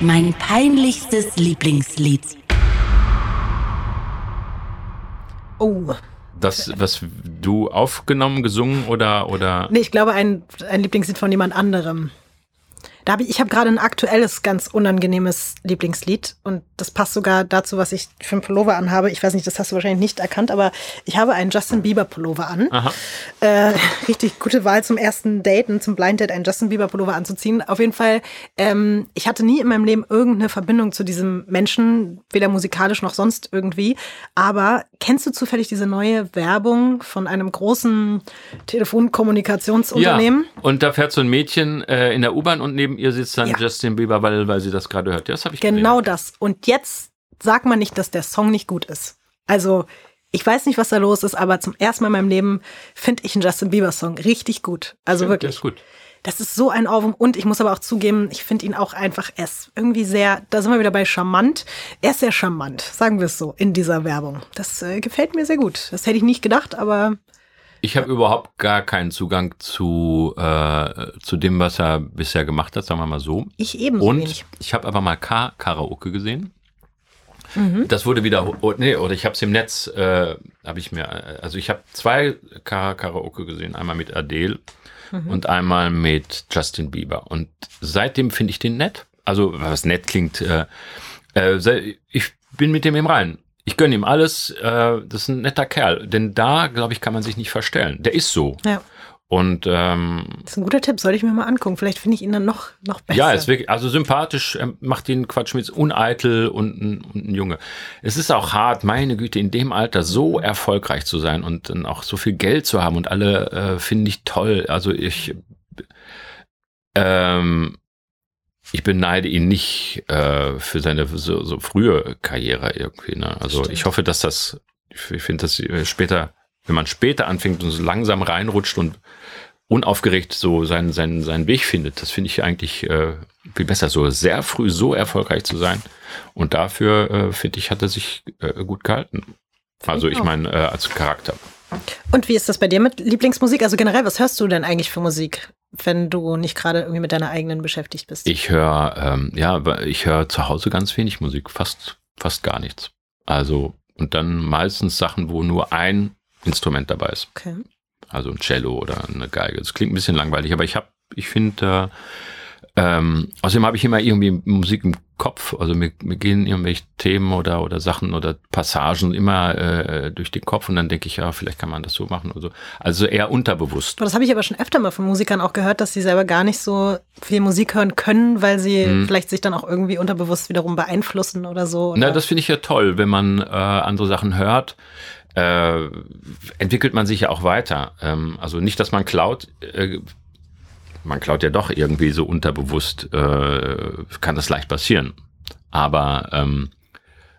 Mein peinlichstes Lieblingslied. Oh. Das, was du aufgenommen, gesungen oder, oder Nee, ich glaube, ein, ein Lieblingslied von jemand anderem. Da hab ich ich habe gerade ein aktuelles, ganz unangenehmes Lieblingslied und das passt sogar dazu, was ich für einen Pullover anhabe. Ich weiß nicht, das hast du wahrscheinlich nicht erkannt, aber ich habe einen Justin Bieber Pullover an. Äh, richtig gute Wahl zum ersten Daten, zum Blind Date, einen Justin Bieber Pullover anzuziehen. Auf jeden Fall, ähm, ich hatte nie in meinem Leben irgendeine Verbindung zu diesem Menschen, weder musikalisch noch sonst irgendwie. Aber kennst du zufällig diese neue Werbung von einem großen Telefonkommunikationsunternehmen? Ja, und da fährt so ein Mädchen äh, in der U-Bahn und neben ihr sitzt dann Ja. Justin Bieber, weil, weil sie das gerade hört. Ja, das habe ich Genau gesehen. das. Und jetzt sagt man nicht, dass der Song nicht gut ist. Also, ich weiß nicht, was da los ist, aber zum ersten Mal in meinem Leben finde ich einen Justin Bieber-Song richtig gut. Also Ja, wirklich. Der ist gut. Das ist so ein Ohrwurm. Und ich muss aber auch zugeben, ich finde ihn auch einfach, er ist irgendwie sehr, da sind wir wieder bei charmant. Er ist sehr charmant, sagen wir es so, in dieser Werbung. Das äh, gefällt mir sehr gut. Das hätte ich nicht gedacht, aber Ich habe überhaupt gar keinen Zugang zu, äh, zu dem, was er bisher gemacht hat, sagen wir mal so. ich ebenso Und wenig. ich habe aber mal Ka Karaoke gesehen. Mhm. Das wurde wieder, oh, nee, oder ich habe es im Netz, äh, habe ich mir, äh, also ich habe zwei Ka Karaoke gesehen, einmal mit Adele Mhm. und einmal mit Justin Bieber. Und seitdem finde ich den nett. Also was nett klingt, äh, äh, ich bin mit dem im Reinen. Ich gönne ihm alles. Äh, das ist ein netter Kerl. Denn da, glaube ich, kann man sich nicht verstellen. Der ist so. Ja, Und ähm, das ist ein guter Tipp, sollte ich mir mal angucken. Vielleicht finde ich ihn dann noch, noch besser. ja, ist wirklich, also sympathisch, er macht den Quatsch mit, uneitel und ein, und ein Junge. Es ist auch hart, meine Güte, in dem Alter so erfolgreich zu sein und dann auch so viel Geld zu haben und alle äh, finde ich toll. Also ich, ähm, ich beneide ihn nicht äh, für seine so, so frühe Karriere irgendwie. Ne? Also ich hoffe, dass das, ich, finde, dass äh, später, wenn man später anfängt und so langsam reinrutscht und unaufgeregt so seinen, seinen, seinen Weg findet. Das finde ich eigentlich äh, viel besser, so sehr früh so erfolgreich zu sein. Und dafür, äh, finde ich, hat er sich äh, gut gehalten. Also ich ich meine, äh, als Charakter. Und wie ist das bei dir mit Lieblingsmusik? Also generell, was hörst du denn eigentlich für Musik, wenn du nicht gerade irgendwie mit deiner eigenen beschäftigt bist? Ich höre, ähm, ja, ich höre zu Hause ganz wenig Musik, fast, fast gar nichts. Also, und dann meistens Sachen, wo nur ein Instrument dabei ist. okay. Also ein Cello oder eine Geige. Das klingt ein bisschen langweilig, aber ich habe, ich finde, äh, ähm, außerdem habe ich immer irgendwie Musik im Kopf. Also mir, mir gehen irgendwelche Themen oder oder Sachen oder Passagen immer äh, durch den Kopf und dann denke ich, ja, vielleicht kann man das so machen oder so. Also eher unterbewusst. Aber das habe ich aber schon öfter mal von Musikern auch gehört, dass sie selber gar nicht so viel Musik hören können, weil sie Mhm. vielleicht sich dann auch irgendwie unterbewusst wiederum beeinflussen oder so. Na, Oder? das finde ich ja toll, wenn man äh, andere Sachen hört. Äh, entwickelt man sich ja auch weiter. Ähm, also nicht, dass man klaut. Äh, man klaut ja doch irgendwie so unterbewusst. Äh, kann das leicht passieren. Aber ähm,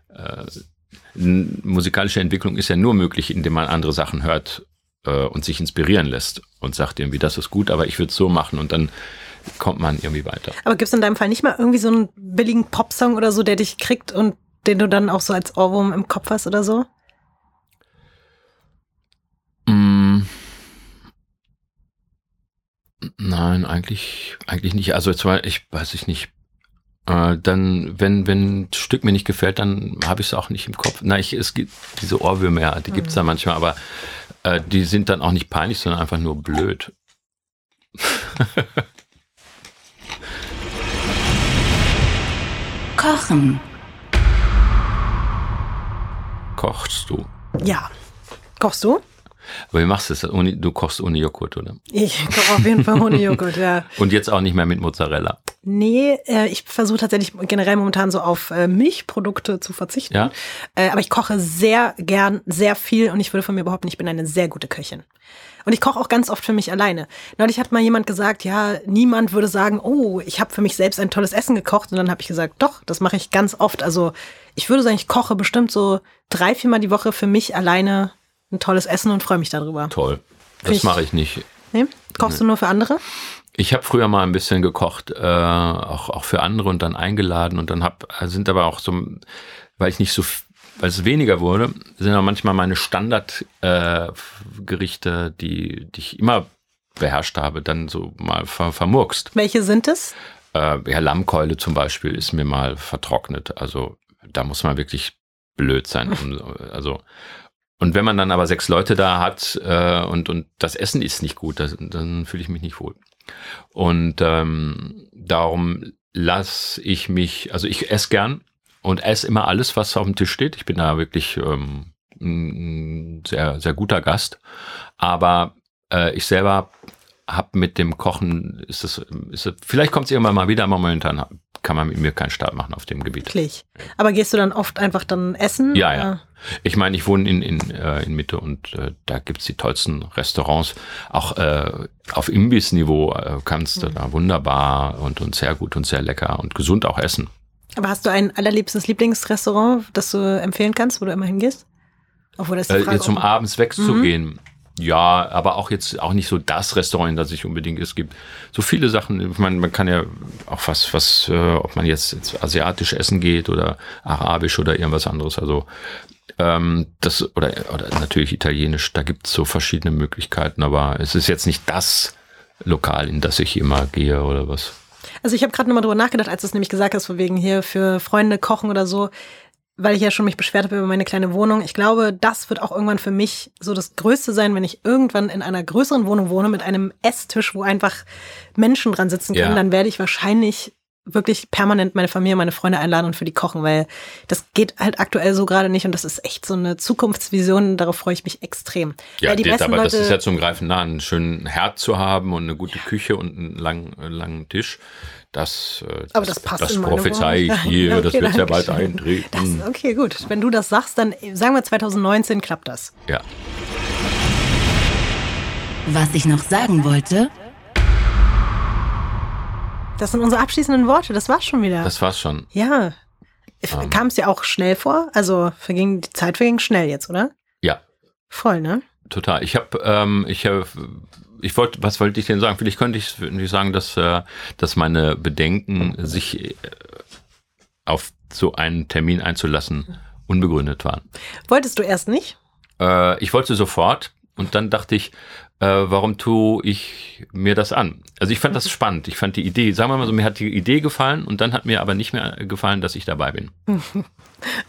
äh, musikalische Entwicklung ist ja nur möglich, indem man andere Sachen hört äh, und sich inspirieren lässt und sagt irgendwie, das ist gut, aber ich würde es so machen und dann kommt man irgendwie weiter. aber gibt es in deinem Fall nicht mal irgendwie so einen billigen Popsong oder so, der dich kriegt und den du dann auch so als Ohrwurm im Kopf hast oder so? Mm. Nein, eigentlich, eigentlich nicht. Also zwar, ich weiß ich nicht. Äh, dann, wenn, wenn ein Stück mir nicht gefällt, dann habe ich es auch nicht im Kopf. Na, ich, es gibt diese Ohrwürmer, ja, die gibt's da manchmal, aber äh, die sind dann auch nicht peinlich, sondern einfach nur blöd. <laughs> Kochen. Kochst du? Ja. Kochst du? Aber wie machst du das? Du kochst ohne Joghurt, oder? Ich koche auf jeden Fall ohne Joghurt, ja. <laughs> Und jetzt auch nicht mehr mit Mozzarella. Nee, äh, ich versuche tatsächlich generell momentan so auf äh, Milchprodukte zu verzichten. Ja. Äh, aber ich koche sehr gern, sehr viel und ich würde von mir behaupten, ich bin eine sehr gute Köchin. Und ich koche auch ganz oft für mich alleine. Neulich hat mal jemand gesagt, ja, niemand würde sagen, oh, ich habe für mich selbst ein tolles Essen gekocht. Und dann habe ich gesagt, doch, das mache ich ganz oft. Also ich würde sagen, ich koche bestimmt so drei, viermal die Woche für mich alleine ein tolles Essen und freue mich darüber. Toll. Find Das mache ich nicht. Nee? Kochst du nur für andere? Ich habe früher mal ein bisschen gekocht, äh, auch, auch für andere und dann eingeladen und dann hab, sind aber auch so, weil ich nicht so, weil es weniger wurde, sind aber manchmal meine Standardgerichte, äh, die, die ich immer beherrscht habe, dann so mal ver, vermurkst. Welche sind es? Äh, ja, Lammkeule zum Beispiel ist mir mal vertrocknet. Also da muss man wirklich blöd sein. Um, also und wenn man dann aber sechs Leute da hat äh, und, und das Essen ist nicht gut, das, dann fühle ich mich nicht wohl. Und ähm, darum lasse ich mich, also ich esse gern und esse immer alles, was auf dem Tisch steht. Ich bin da wirklich ähm, ein sehr, sehr guter Gast. Aber äh, ich selber habe mit dem Kochen, ist das, ist das vielleicht kommt es irgendwann mal wieder, aber momentan kann man mit mir keinen Start machen auf dem Gebiet. Wirklich. Aber gehst du dann oft einfach dann essen? Ja, ja. Äh, Ich meine, ich wohne in, in, äh, in Mitte und äh, da gibt's die tollsten Restaurants. Auch äh, auf Imbissniveau äh, kannst du da wunderbar und, und sehr gut und sehr lecker und gesund auch essen. Aber hast du ein allerliebstes Lieblingsrestaurant, das du empfehlen kannst, wo du immer hingehst? Obwohl das die Äh, Frage, jetzt um ob- abends wegzugehen. Ja, aber auch jetzt auch nicht so das Restaurant, das ich unbedingt es gibt. So viele Sachen. Ich meine, man kann ja auch was, was, äh, ob man jetzt, jetzt asiatisch essen geht oder arabisch oder irgendwas anderes. Also ähm, das oder oder natürlich italienisch. Da gibt es so verschiedene Möglichkeiten, aber es ist jetzt nicht das Lokal, in das ich immer gehe oder was. Also ich habe gerade nochmal drüber nachgedacht, als du es nämlich gesagt hast, von wegen hier für Freunde kochen oder so, weil ich ja schon mich beschwert habe über meine kleine Wohnung. Ich glaube, das wird auch irgendwann für mich so das Größte sein, wenn ich irgendwann in einer größeren Wohnung wohne mit einem Esstisch, wo einfach Menschen dran sitzen können, Ja. dann werde ich wahrscheinlich wirklich permanent meine Familie, meine Freunde einladen und für die kochen, weil das geht halt aktuell so gerade nicht und das ist echt so eine Zukunftsvision, darauf freue ich mich extrem. Ja, die das, meisten aber das Leute- ist ja zum Greifen nah, einen schönen Herd zu haben und eine gute Küche und einen langen, langen Tisch. Das, äh, Aber das passt das in meine prophezei ich <laughs> hier, das Okay, wird ja bald eintreten. Das, okay, gut. Wenn du das sagst, dann äh, sagen wir 2019 klappt das. ja. Was ich noch sagen wollte, Das sind unsere abschließenden Worte. Das war's schon wieder. Das war's schon. ja. Ähm. Kam es dir auch schnell vor? Also verging, die Zeit verging schnell jetzt, oder? Ja, Voll, ne? total. Ich habe, ähm, ich habe, ich wollte, was wollte ich denn sagen? Vielleicht könnte ich sagen, dass, äh, dass meine Bedenken, sich äh, auf so einen Termin einzulassen, unbegründet waren. Wolltest du erst nicht? Äh, ich wollte sofort und dann dachte ich, äh, warum tue ich mir das an? Also ich fand das spannend. Ich fand die Idee, sagen wir mal so, mir hat die Idee gefallen und dann hat mir aber nicht mehr gefallen, dass ich dabei bin. <laughs>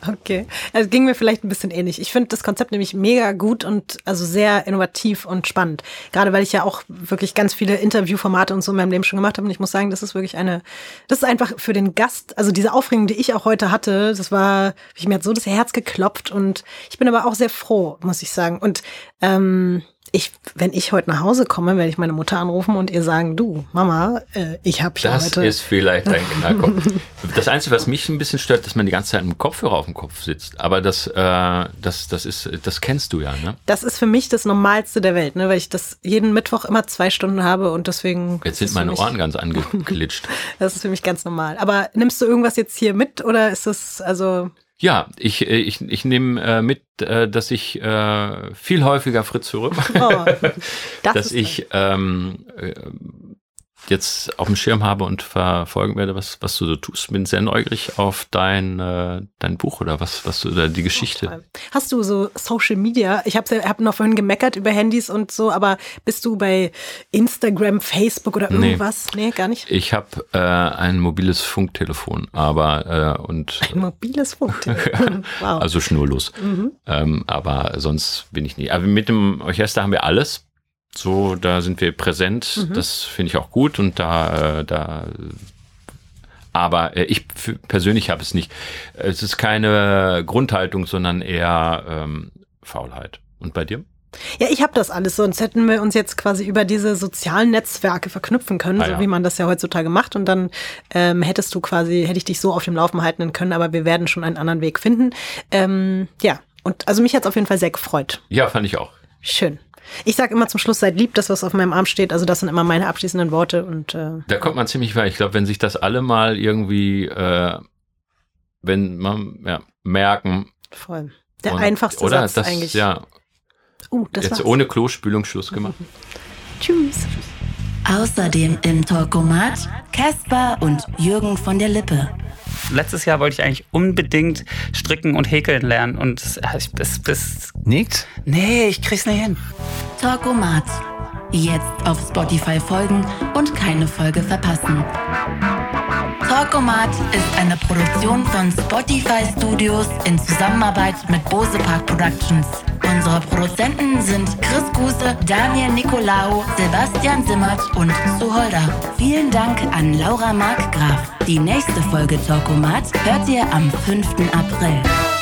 Okay. Also ging mir vielleicht ein bisschen ähnlich. Ich finde das Konzept nämlich mega gut und also sehr innovativ und spannend. Gerade weil ich ja auch wirklich ganz viele Interviewformate und so in meinem Leben schon gemacht habe. Und ich muss sagen, das ist wirklich eine, das ist einfach für den Gast, also diese Aufregung, die ich auch heute hatte, das war, ich mir hat so das Herz geklopft und ich bin aber auch sehr froh, muss ich sagen. Und ähm, ich, wenn ich heute nach Hause komme, werde ich meine Mutter anrufen und ihr sagen, du, Mama, äh, ich habe hier Das heute. ist vielleicht ein Knackpunkt. <laughs> Das Einzige, was mich ein bisschen stört, dass man die ganze Zeit mit dem Kopfhörer auf dem Kopf sitzt. Aber das, äh, das, das ist, das kennst du ja, ne? Das ist für mich das Normalste der Welt, ne? weil ich das jeden Mittwoch immer zwei Stunden habe und deswegen. Jetzt sind meine Ohren ganz angeklitscht. <laughs> Das ist für mich ganz normal. Aber nimmst du irgendwas jetzt hier mit oder ist das also? Ja, ich, äh, ich, ich nehme äh, mit, äh, dass ich viel häufiger Fritz höre. Oh, <laughs> das dass ich ähm, äh, jetzt auf dem Schirm habe und verfolgen werde, was, was du so tust. Bin sehr neugierig auf dein, äh, dein Buch oder was, was du oder die Geschichte. Hast du so Social Media? Ich habe hab noch vorhin gemeckert über Handys und so, aber bist du bei Instagram, Facebook oder Nee. irgendwas? Nee, gar nicht. Ich habe äh, ein mobiles Funktelefon, aber äh, und Ein mobiles Funktelefon. <laughs> wow. also schnurlos. mhm. Ähm, aber sonst bin ich nie. Aber mit dem Orchester haben wir alles. So, da sind wir präsent. Mhm. Das finde ich auch gut und da, äh, da. Aber äh, ich persönlich habe es nicht. Es ist keine Grundhaltung, sondern eher ähm, Faulheit. Und bei dir? Ja, ich habe das alles, sonst hätten wir uns jetzt quasi über diese sozialen Netzwerke verknüpfen können, Ah, so ja. wie man das ja heutzutage macht. Und dann ähm, hättest du quasi, hätte ich dich so auf dem Laufen halten können, aber wir werden schon einen anderen Weg finden. Ähm, ja, und also mich hat's auf jeden Fall sehr gefreut. Ja, fand ich auch. Schön. Ich sage immer zum Schluss, seid lieb, das, was auf meinem Arm steht. Also das sind immer meine abschließenden Worte. Und äh, Da kommt man ziemlich weit. Ich glaube, wenn sich das alle mal irgendwie, äh, wenn man ja, merken. voll. Der und- einfachste oder? Satz das, eigentlich. Ja, Uh, das jetzt war's. ohne Klospülung Schluss gemacht. <laughs> Tschüss. Außerdem im Talkomat Caspar und Jürgen von der Lippe. Letztes Jahr wollte ich eigentlich unbedingt stricken und häkeln lernen und das, ich, bis, bis, Nicht? nee, ich krieg's nicht hin. Talkomat. Jetzt auf Spotify folgen und keine Folge verpassen. Talkomat ist eine Produktion von Spotify Studios in Zusammenarbeit mit Bose Park Productions. Unsere Produzenten sind Chris Guse, Daniel Nicolaou, Sebastian Simmert und Suholder. Vielen Dank an Laura Markgraf. Die nächste Folge Talkomat hört ihr am 5. April.